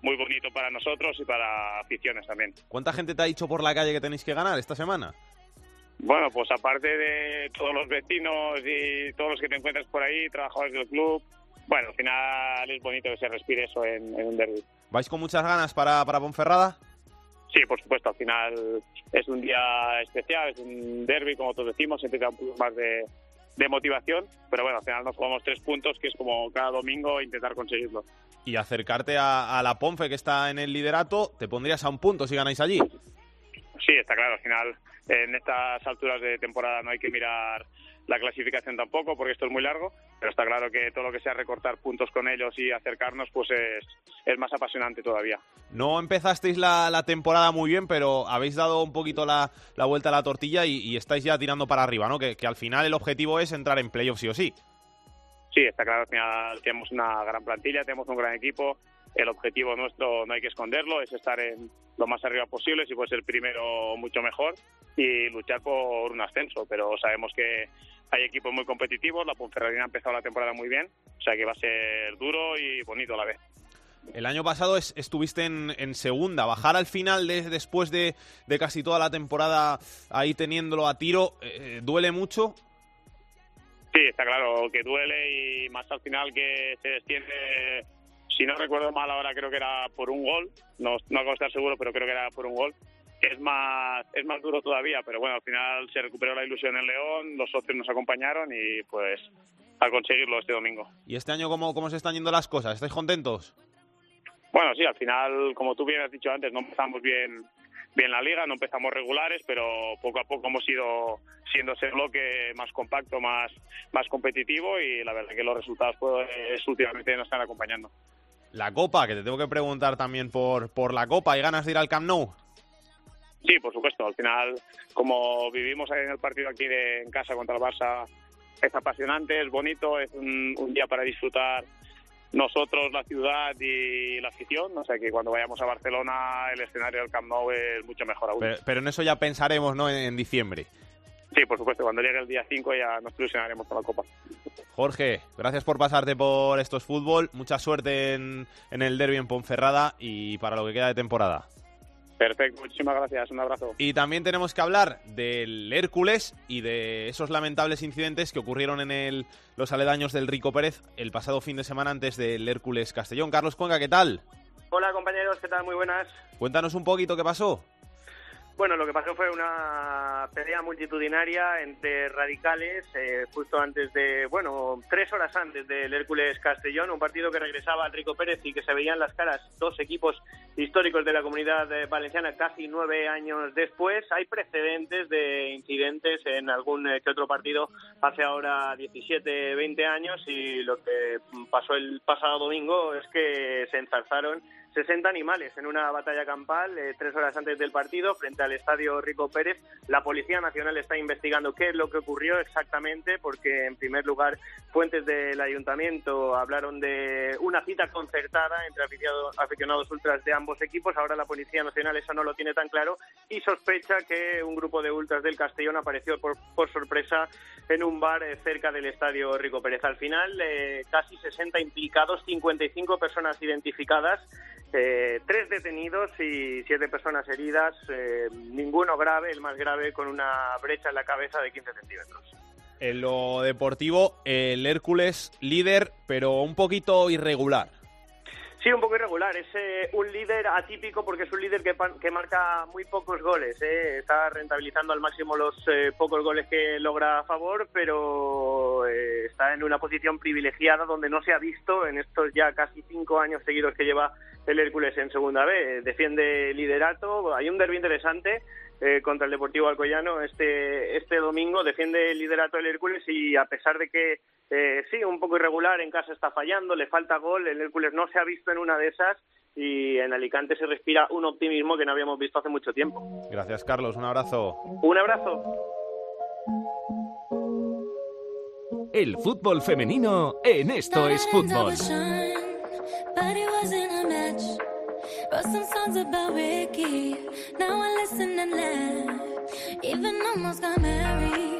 muy bonito para nosotros y para aficiones también. ¿Cuánta gente te ha dicho por la calle que tenéis que ganar esta semana? Bueno, pues aparte de todos los vecinos y todos los que te encuentras por ahí, trabajadores del club, bueno, al final es bonito que se respire eso en, en un derby. ¿Vais con muchas ganas para, para Ponferrada? Sí, por supuesto, al final es un día especial, es un derby, como todos decimos, siempre da un poco más de, de motivación, pero bueno, al final nos jugamos tres puntos, que es como cada domingo intentar conseguirlo. Y acercarte a, a la Ponfe, que está en el liderato, te pondrías a un punto si ganáis allí. Sí, está claro, al final en estas alturas de temporada no hay que mirar la clasificación tampoco, porque esto es muy largo, pero está claro que todo lo que sea recortar puntos con ellos y acercarnos, pues es, es más apasionante todavía. No empezasteis la, la, temporada muy bien, pero habéis dado un poquito la, la vuelta a la tortilla y, y, estáis ya tirando para arriba, ¿no? Que, que al final el objetivo es entrar en playoffs sí o sí. Sí, está claro, al final tenemos una gran plantilla, tenemos un gran equipo, el objetivo nuestro no hay que esconderlo, es estar en lo más arriba posible, si puede ser primero mucho mejor y luchar por un ascenso, pero sabemos que hay equipos muy competitivos, la Ponferradina ha empezado la temporada muy bien, o sea que va a ser duro y bonito a la vez. El año pasado es, estuviste en, en, segunda. Bajar al final, de, después de, de, casi toda la temporada ahí teniéndolo a tiro, eh, ¿duele mucho? Sí, está claro que duele y más al final que se extiende si no recuerdo mal ahora creo que era por un gol, no, no acabo de estar seguro, pero creo que era por un gol, que es más, es más duro todavía, pero bueno, al final se recuperó la ilusión en León, los socios nos acompañaron y pues a conseguirlo este domingo. ¿Y este año cómo, cómo se están yendo las cosas? ¿Estáis contentos? Bueno, sí, al final, como tú bien has dicho antes, no empezamos bien bien la liga, no empezamos regulares, pero poco a poco hemos ido siendo ese bloque más compacto, más, más competitivo y la verdad que los resultados pues, últimamente nos están acompañando. La Copa, que te tengo que preguntar también por, por la Copa, ¿hay ganas de ir al Camp Nou? Sí, por supuesto. Al final, como vivimos en el partido aquí de, en casa contra el Barça, es apasionante, es bonito, es un, un día para disfrutar nosotros, la ciudad y la afición. O sea que cuando vayamos a Barcelona, el escenario del Camp Nou es mucho mejor aún. Pero, pero en eso ya pensaremos, ¿no? En, en, diciembre. Sí, por supuesto. Cuando llegue el día 5 ya nos ilusionaremos con la Copa. Jorge, gracias por pasarte por estos fútbol. Mucha suerte en, en el derby en Ponferrada y para lo que queda de temporada. Perfecto, muchísimas gracias, un abrazo. Y también tenemos que hablar del Hércules y de esos lamentables incidentes que ocurrieron en el, los aledaños del Rico Pérez el pasado fin de semana antes del Hércules Castellón. Carlos Cuenca, ¿qué tal? Hola compañeros, ¿qué tal? Muy buenas. Cuéntanos un poquito qué pasó. Bueno, lo que pasó fue una pelea multitudinaria entre radicales eh, justo antes de, bueno, tres horas antes del Hércules Castellón, un partido que regresaba al Rico Pérez y que se veían las caras dos equipos históricos de la comunidad valenciana casi nueve años después. Hay precedentes de incidentes en algún que otro partido hace ahora 17, 20 años y lo que pasó el pasado domingo es que se enzarzaron 60 animales en una batalla campal eh, tres horas antes del partido frente al estadio Rico Pérez. La Policía Nacional está investigando qué es lo que ocurrió exactamente porque, en primer lugar, fuentes del ayuntamiento hablaron de una cita concertada entre aficionados, ultras de ambos equipos. Ahora la Policía Nacional eso no lo tiene tan claro y sospecha que un grupo de ultras del Castellón apareció por, por sorpresa en un bar eh, cerca del estadio Rico Pérez. Al final, eh, casi 60 implicados, 55 personas identificadas. Eh, tres detenidos y siete personas heridas, eh, ninguno grave, el más grave con una brecha en la cabeza de 15 centímetros. En lo deportivo, el Hércules líder, pero un poquito irregular. Sí, un poco irregular. Es eh, un líder atípico porque es un líder que, marca muy pocos goles. ¿eh? Está rentabilizando al máximo los eh, pocos goles que logra a favor, pero eh, está en una posición privilegiada donde no se ha visto en estos ya casi cinco años seguidos que lleva el Hércules en segunda B. Defiende liderato. Hay un derbi interesante eh, contra el Deportivo Alcoyano este, este domingo. Defiende el liderato del Hércules y a pesar de que eh, sí, un poco irregular, en casa está fallando, le falta gol, el Hércules no se ha visto en una de esas y en Alicante se respira un optimismo que no habíamos visto hace mucho tiempo. Gracias, Carlos. Un abrazo. Un abrazo. El fútbol femenino en esto es fútbol. Wrote some songs about Ricky. Now I listen and laugh. Even almost got married.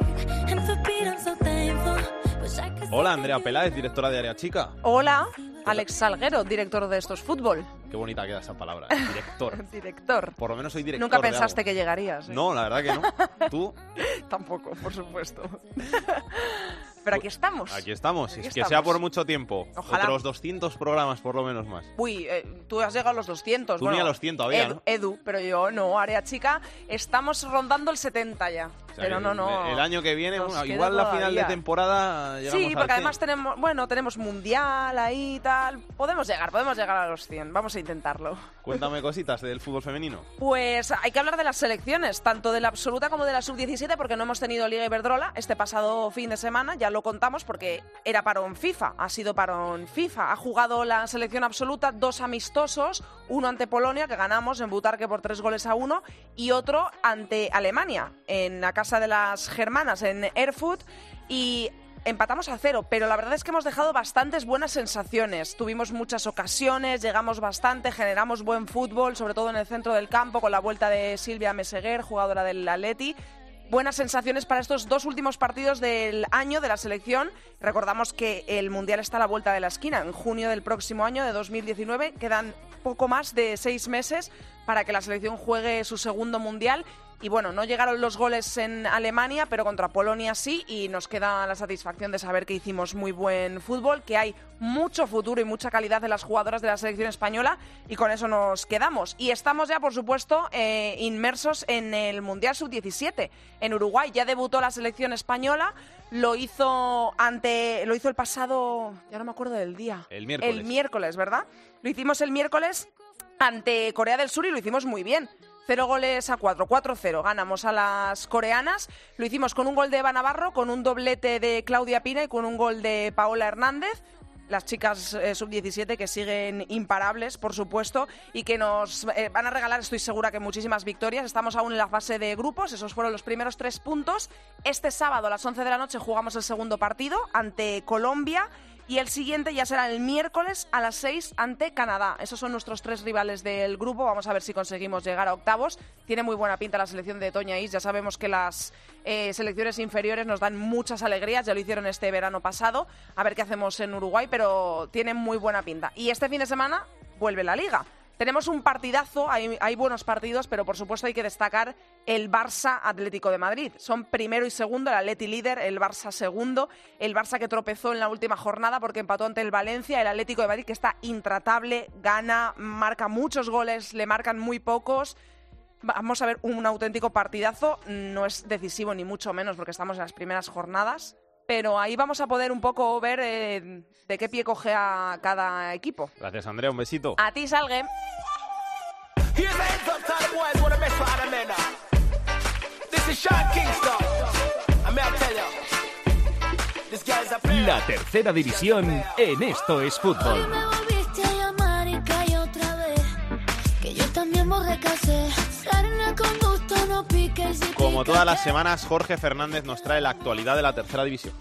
And for Pete, I'm so thankful. Wish I could Hola, Andrea Peláez, directora de Área Chica. Hola, Alex Salguero, director de Estos Fútbol. Qué bonita queda esa palabra, ¿eh? director. director. Por lo menos soy director. Nunca de pensaste algo. que llegarías. ¿eh? No, la verdad que no. ¿Tú? Tampoco, por supuesto. Pero aquí estamos. Aquí estamos. Aquí es que estamos. sea por mucho tiempo. Ojalá. Otros 200 programas por lo menos más. Uy, eh, tú has llegado a los 200. Tú bueno, ni a los 100 todavía, Edu, ¿no? Edu, pero yo no, área chica. Estamos rondando el 70 ya. O sea, Pero no, no. El, año que viene, bueno, igual la final de temporada llegamos Sí, al porque 100. además tenemos, bueno, tenemos mundial ahí y tal. Podemos llegar, podemos llegar a los 100. Vamos a intentarlo. Cuéntame cositas del fútbol femenino. Pues hay que hablar de las selecciones, tanto de la absoluta como de la sub-17, porque no hemos tenido Liga Iberdrola este pasado fin de semana, ya lo contamos porque era parón FIFA, ha sido parón FIFA. Ha jugado la selección absoluta dos amistosos, uno ante Polonia, que ganamos en Butarque por tres goles a uno, y otro ante Alemania, en la casa de las germanas, en Erfurt, y empatamos a cero, pero la verdad es que hemos dejado bastantes buenas sensaciones. Tuvimos muchas ocasiones, llegamos bastante, generamos buen fútbol, sobre todo en el centro del campo, con la vuelta de Silvia Meseguer, jugadora del Atleti. Buenas sensaciones para estos dos últimos partidos del año de la selección. Recordamos que el Mundial está a la vuelta de la esquina. En junio del próximo año, de 2019, quedan poco más de seis meses para que la selección juegue su segundo Mundial. Y bueno, no llegaron los goles en Alemania, pero contra Polonia sí, y nos queda la satisfacción de saber que hicimos muy buen fútbol, que hay mucho futuro y mucha calidad de las jugadoras de la selección española, y con eso nos quedamos. Y estamos ya, por supuesto, eh, inmersos en el Mundial Sub-17. En Uruguay ya debutó la selección española, lo hizo ante, lo hizo el pasado, ya no me acuerdo del día. El miércoles. El miércoles, ¿verdad? Lo hicimos el miércoles ante Corea del Sur y lo hicimos muy bien. Cero goles a cuatro, 4-0. Ganamos a las coreanas. Lo hicimos con un gol de Eva Navarro, con un doblete de Claudia Pina y con un gol de Paola Hernández. Las chicas eh, sub-17 que siguen imparables, por supuesto, y que nos eh, van a regalar, estoy segura que muchísimas victorias. Estamos aún en la fase de grupos, esos fueron los primeros tres puntos. Este sábado a las 11 de la noche jugamos el segundo partido ante Colombia y el siguiente ya será el miércoles a las 6 ante Canadá. Esos son nuestros tres rivales del grupo. Vamos a ver si conseguimos llegar a octavos. Tiene muy buena pinta la selección de Toña Is. Ya sabemos que las eh, selecciones inferiores nos dan muchas alegrías. Ya lo hicieron este verano pasado. A ver qué hacemos en Uruguay, pero tienen muy buena pinta. Y este fin de semana vuelve la liga. Tenemos un partidazo, hay, buenos partidos, pero por supuesto hay que destacar el Barça Atlético de Madrid. Son primero y segundo, el Atleti líder, el Barça segundo, el Barça que tropezó en la última jornada porque empató ante el Valencia, el Atlético de Madrid que está intratable, gana, marca muchos goles, le marcan muy pocos. Vamos a ver un auténtico partidazo, no es decisivo ni mucho menos porque estamos en las primeras jornadas, pero ahí vamos a poder un poco ver eh, de qué pie coge a cada equipo. Gracias, Andrea. Un besito. A ti, Salgue. La tercera división en Esto es Fútbol. Me volviste a llamar y caí otra vez. Que yo también borré casé. Como todas las semanas, Jorge Fernández nos trae la actualidad de la tercera división.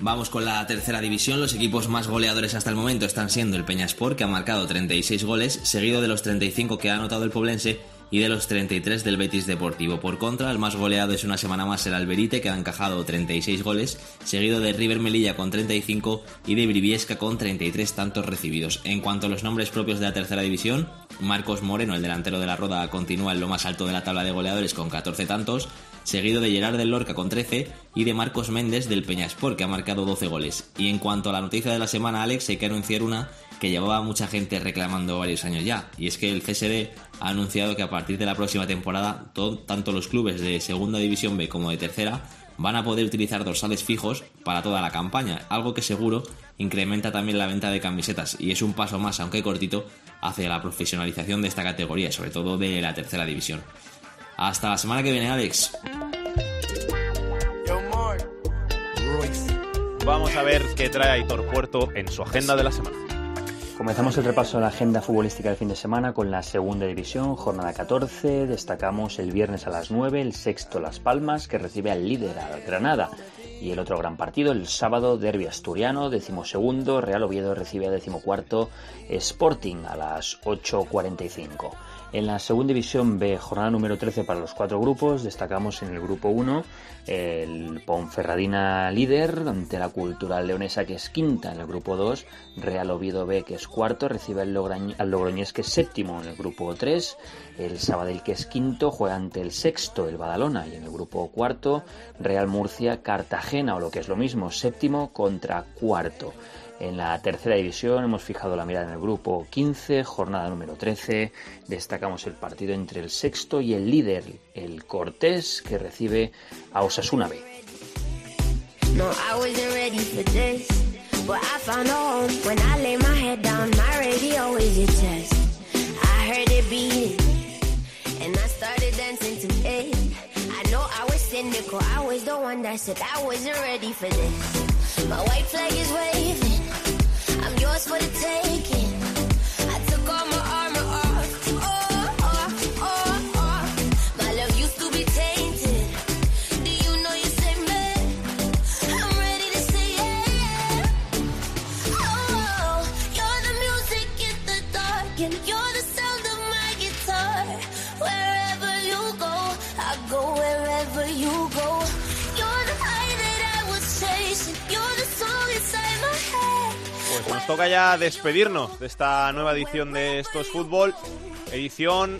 Vamos con la tercera división. Los equipos más goleadores hasta el momento están siendo el Peñasport, que ha marcado 36 goles, seguido de los 35 que ha anotado el Poblense y de los 33 del Betis Deportivo. Por contra, el más goleado es una semana más el Alberite, que ha encajado 36 goles, seguido de River Melilla con 35 y de Briviesca con 33 tantos recibidos. En cuanto a los nombres propios de la tercera división, Marcos Moreno, el delantero de la Roda, continúa en lo más alto de la tabla de goleadores con 14 tantos, seguido de Gerard del Lorca con 13 y de Marcos Méndez del Peñaspor, que ha marcado 12 goles. Y en cuanto a la noticia de la semana, Alex, hay que anunciar una que llevaba mucha gente reclamando varios años ya, y es que el CSD ha anunciado que a partir de la próxima temporada todo, tanto los clubes de Segunda División B como de Tercera van a poder utilizar dorsales fijos para toda la campaña, algo que seguro incrementa también la venta de camisetas y es un paso más, aunque cortito, hacia la profesionalización de esta categoría, sobre todo de la Tercera División. Hasta la semana que viene, Alex. Vamos a ver qué trae Aitor Puerto en su agenda de la semana. Comenzamos el repaso de la agenda futbolística del fin de semana con la segunda división, jornada 14. Destacamos el viernes a las 9, el sexto Las Palmas, que recibe al líder, al Granada. Y el otro gran partido, el sábado, Derby Asturiano, decimosegundo, Real Oviedo recibe a decimocuarto Sporting a las 8.45. En la segunda división B, jornada número 13 para los cuatro grupos, destacamos en el grupo 1 el Ponferradina líder ante la Cultural Leonesa que es quinta en el grupo 2, Real Oviedo B que es cuarto, recibe al, Lograñ al Logroñés que es séptimo en el grupo 3, el Sabadell que es quinto juega ante el sexto, el Badalona, y en el grupo cuarto, Real Murcia, Cartagena o lo que es lo mismo, séptimo contra cuarto. En la tercera división hemos fijado la mirada en el grupo 15, jornada número 13. Destacamos el partido entre el sexto y el líder, el Cortés, que recibe a Osasuna B. I was the one that said I wasn't ready for this. My white flag is waving. I'm yours for the taking. Toca ya despedirnos de esta nueva edición de Esto es Fútbol. Edición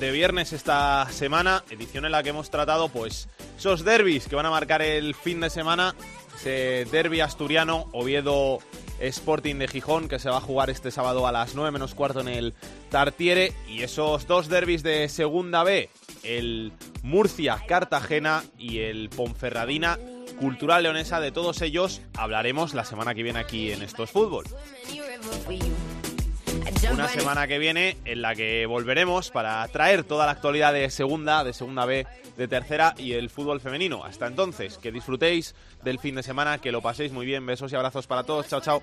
de viernes esta semana, edición en la que hemos tratado pues esos derbis que van a marcar el fin de semana, ese derby asturiano, Oviedo Sporting de Gijón, que se va a jugar este sábado a las 9 menos cuarto en el Tartiere, y esos dos derbis de Segunda B, el Murcia-Cartagena y el Ponferradina Cultural Leonesa, de todos ellos hablaremos la semana que viene aquí en Esto es Fútbol. Una semana que viene en la que volveremos para traer toda la actualidad de segunda, de segunda B, de tercera y el fútbol femenino. Hasta entonces, que disfrutéis del fin de semana, que lo paséis muy bien. Besos y abrazos para todos. Chao, chao.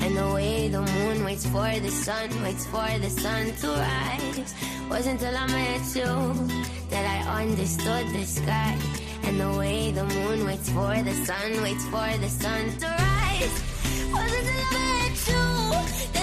You're the song inside my head. Wherever you go, I go wherever you go. It wasn't till I met you that I understood the sky and the way the moon waits for the sun, waits for the sun to rise. Wasn't till I met you that I understood the sky and the way the moon waits for the sun, waits for the sun to rise. Wasn't till I met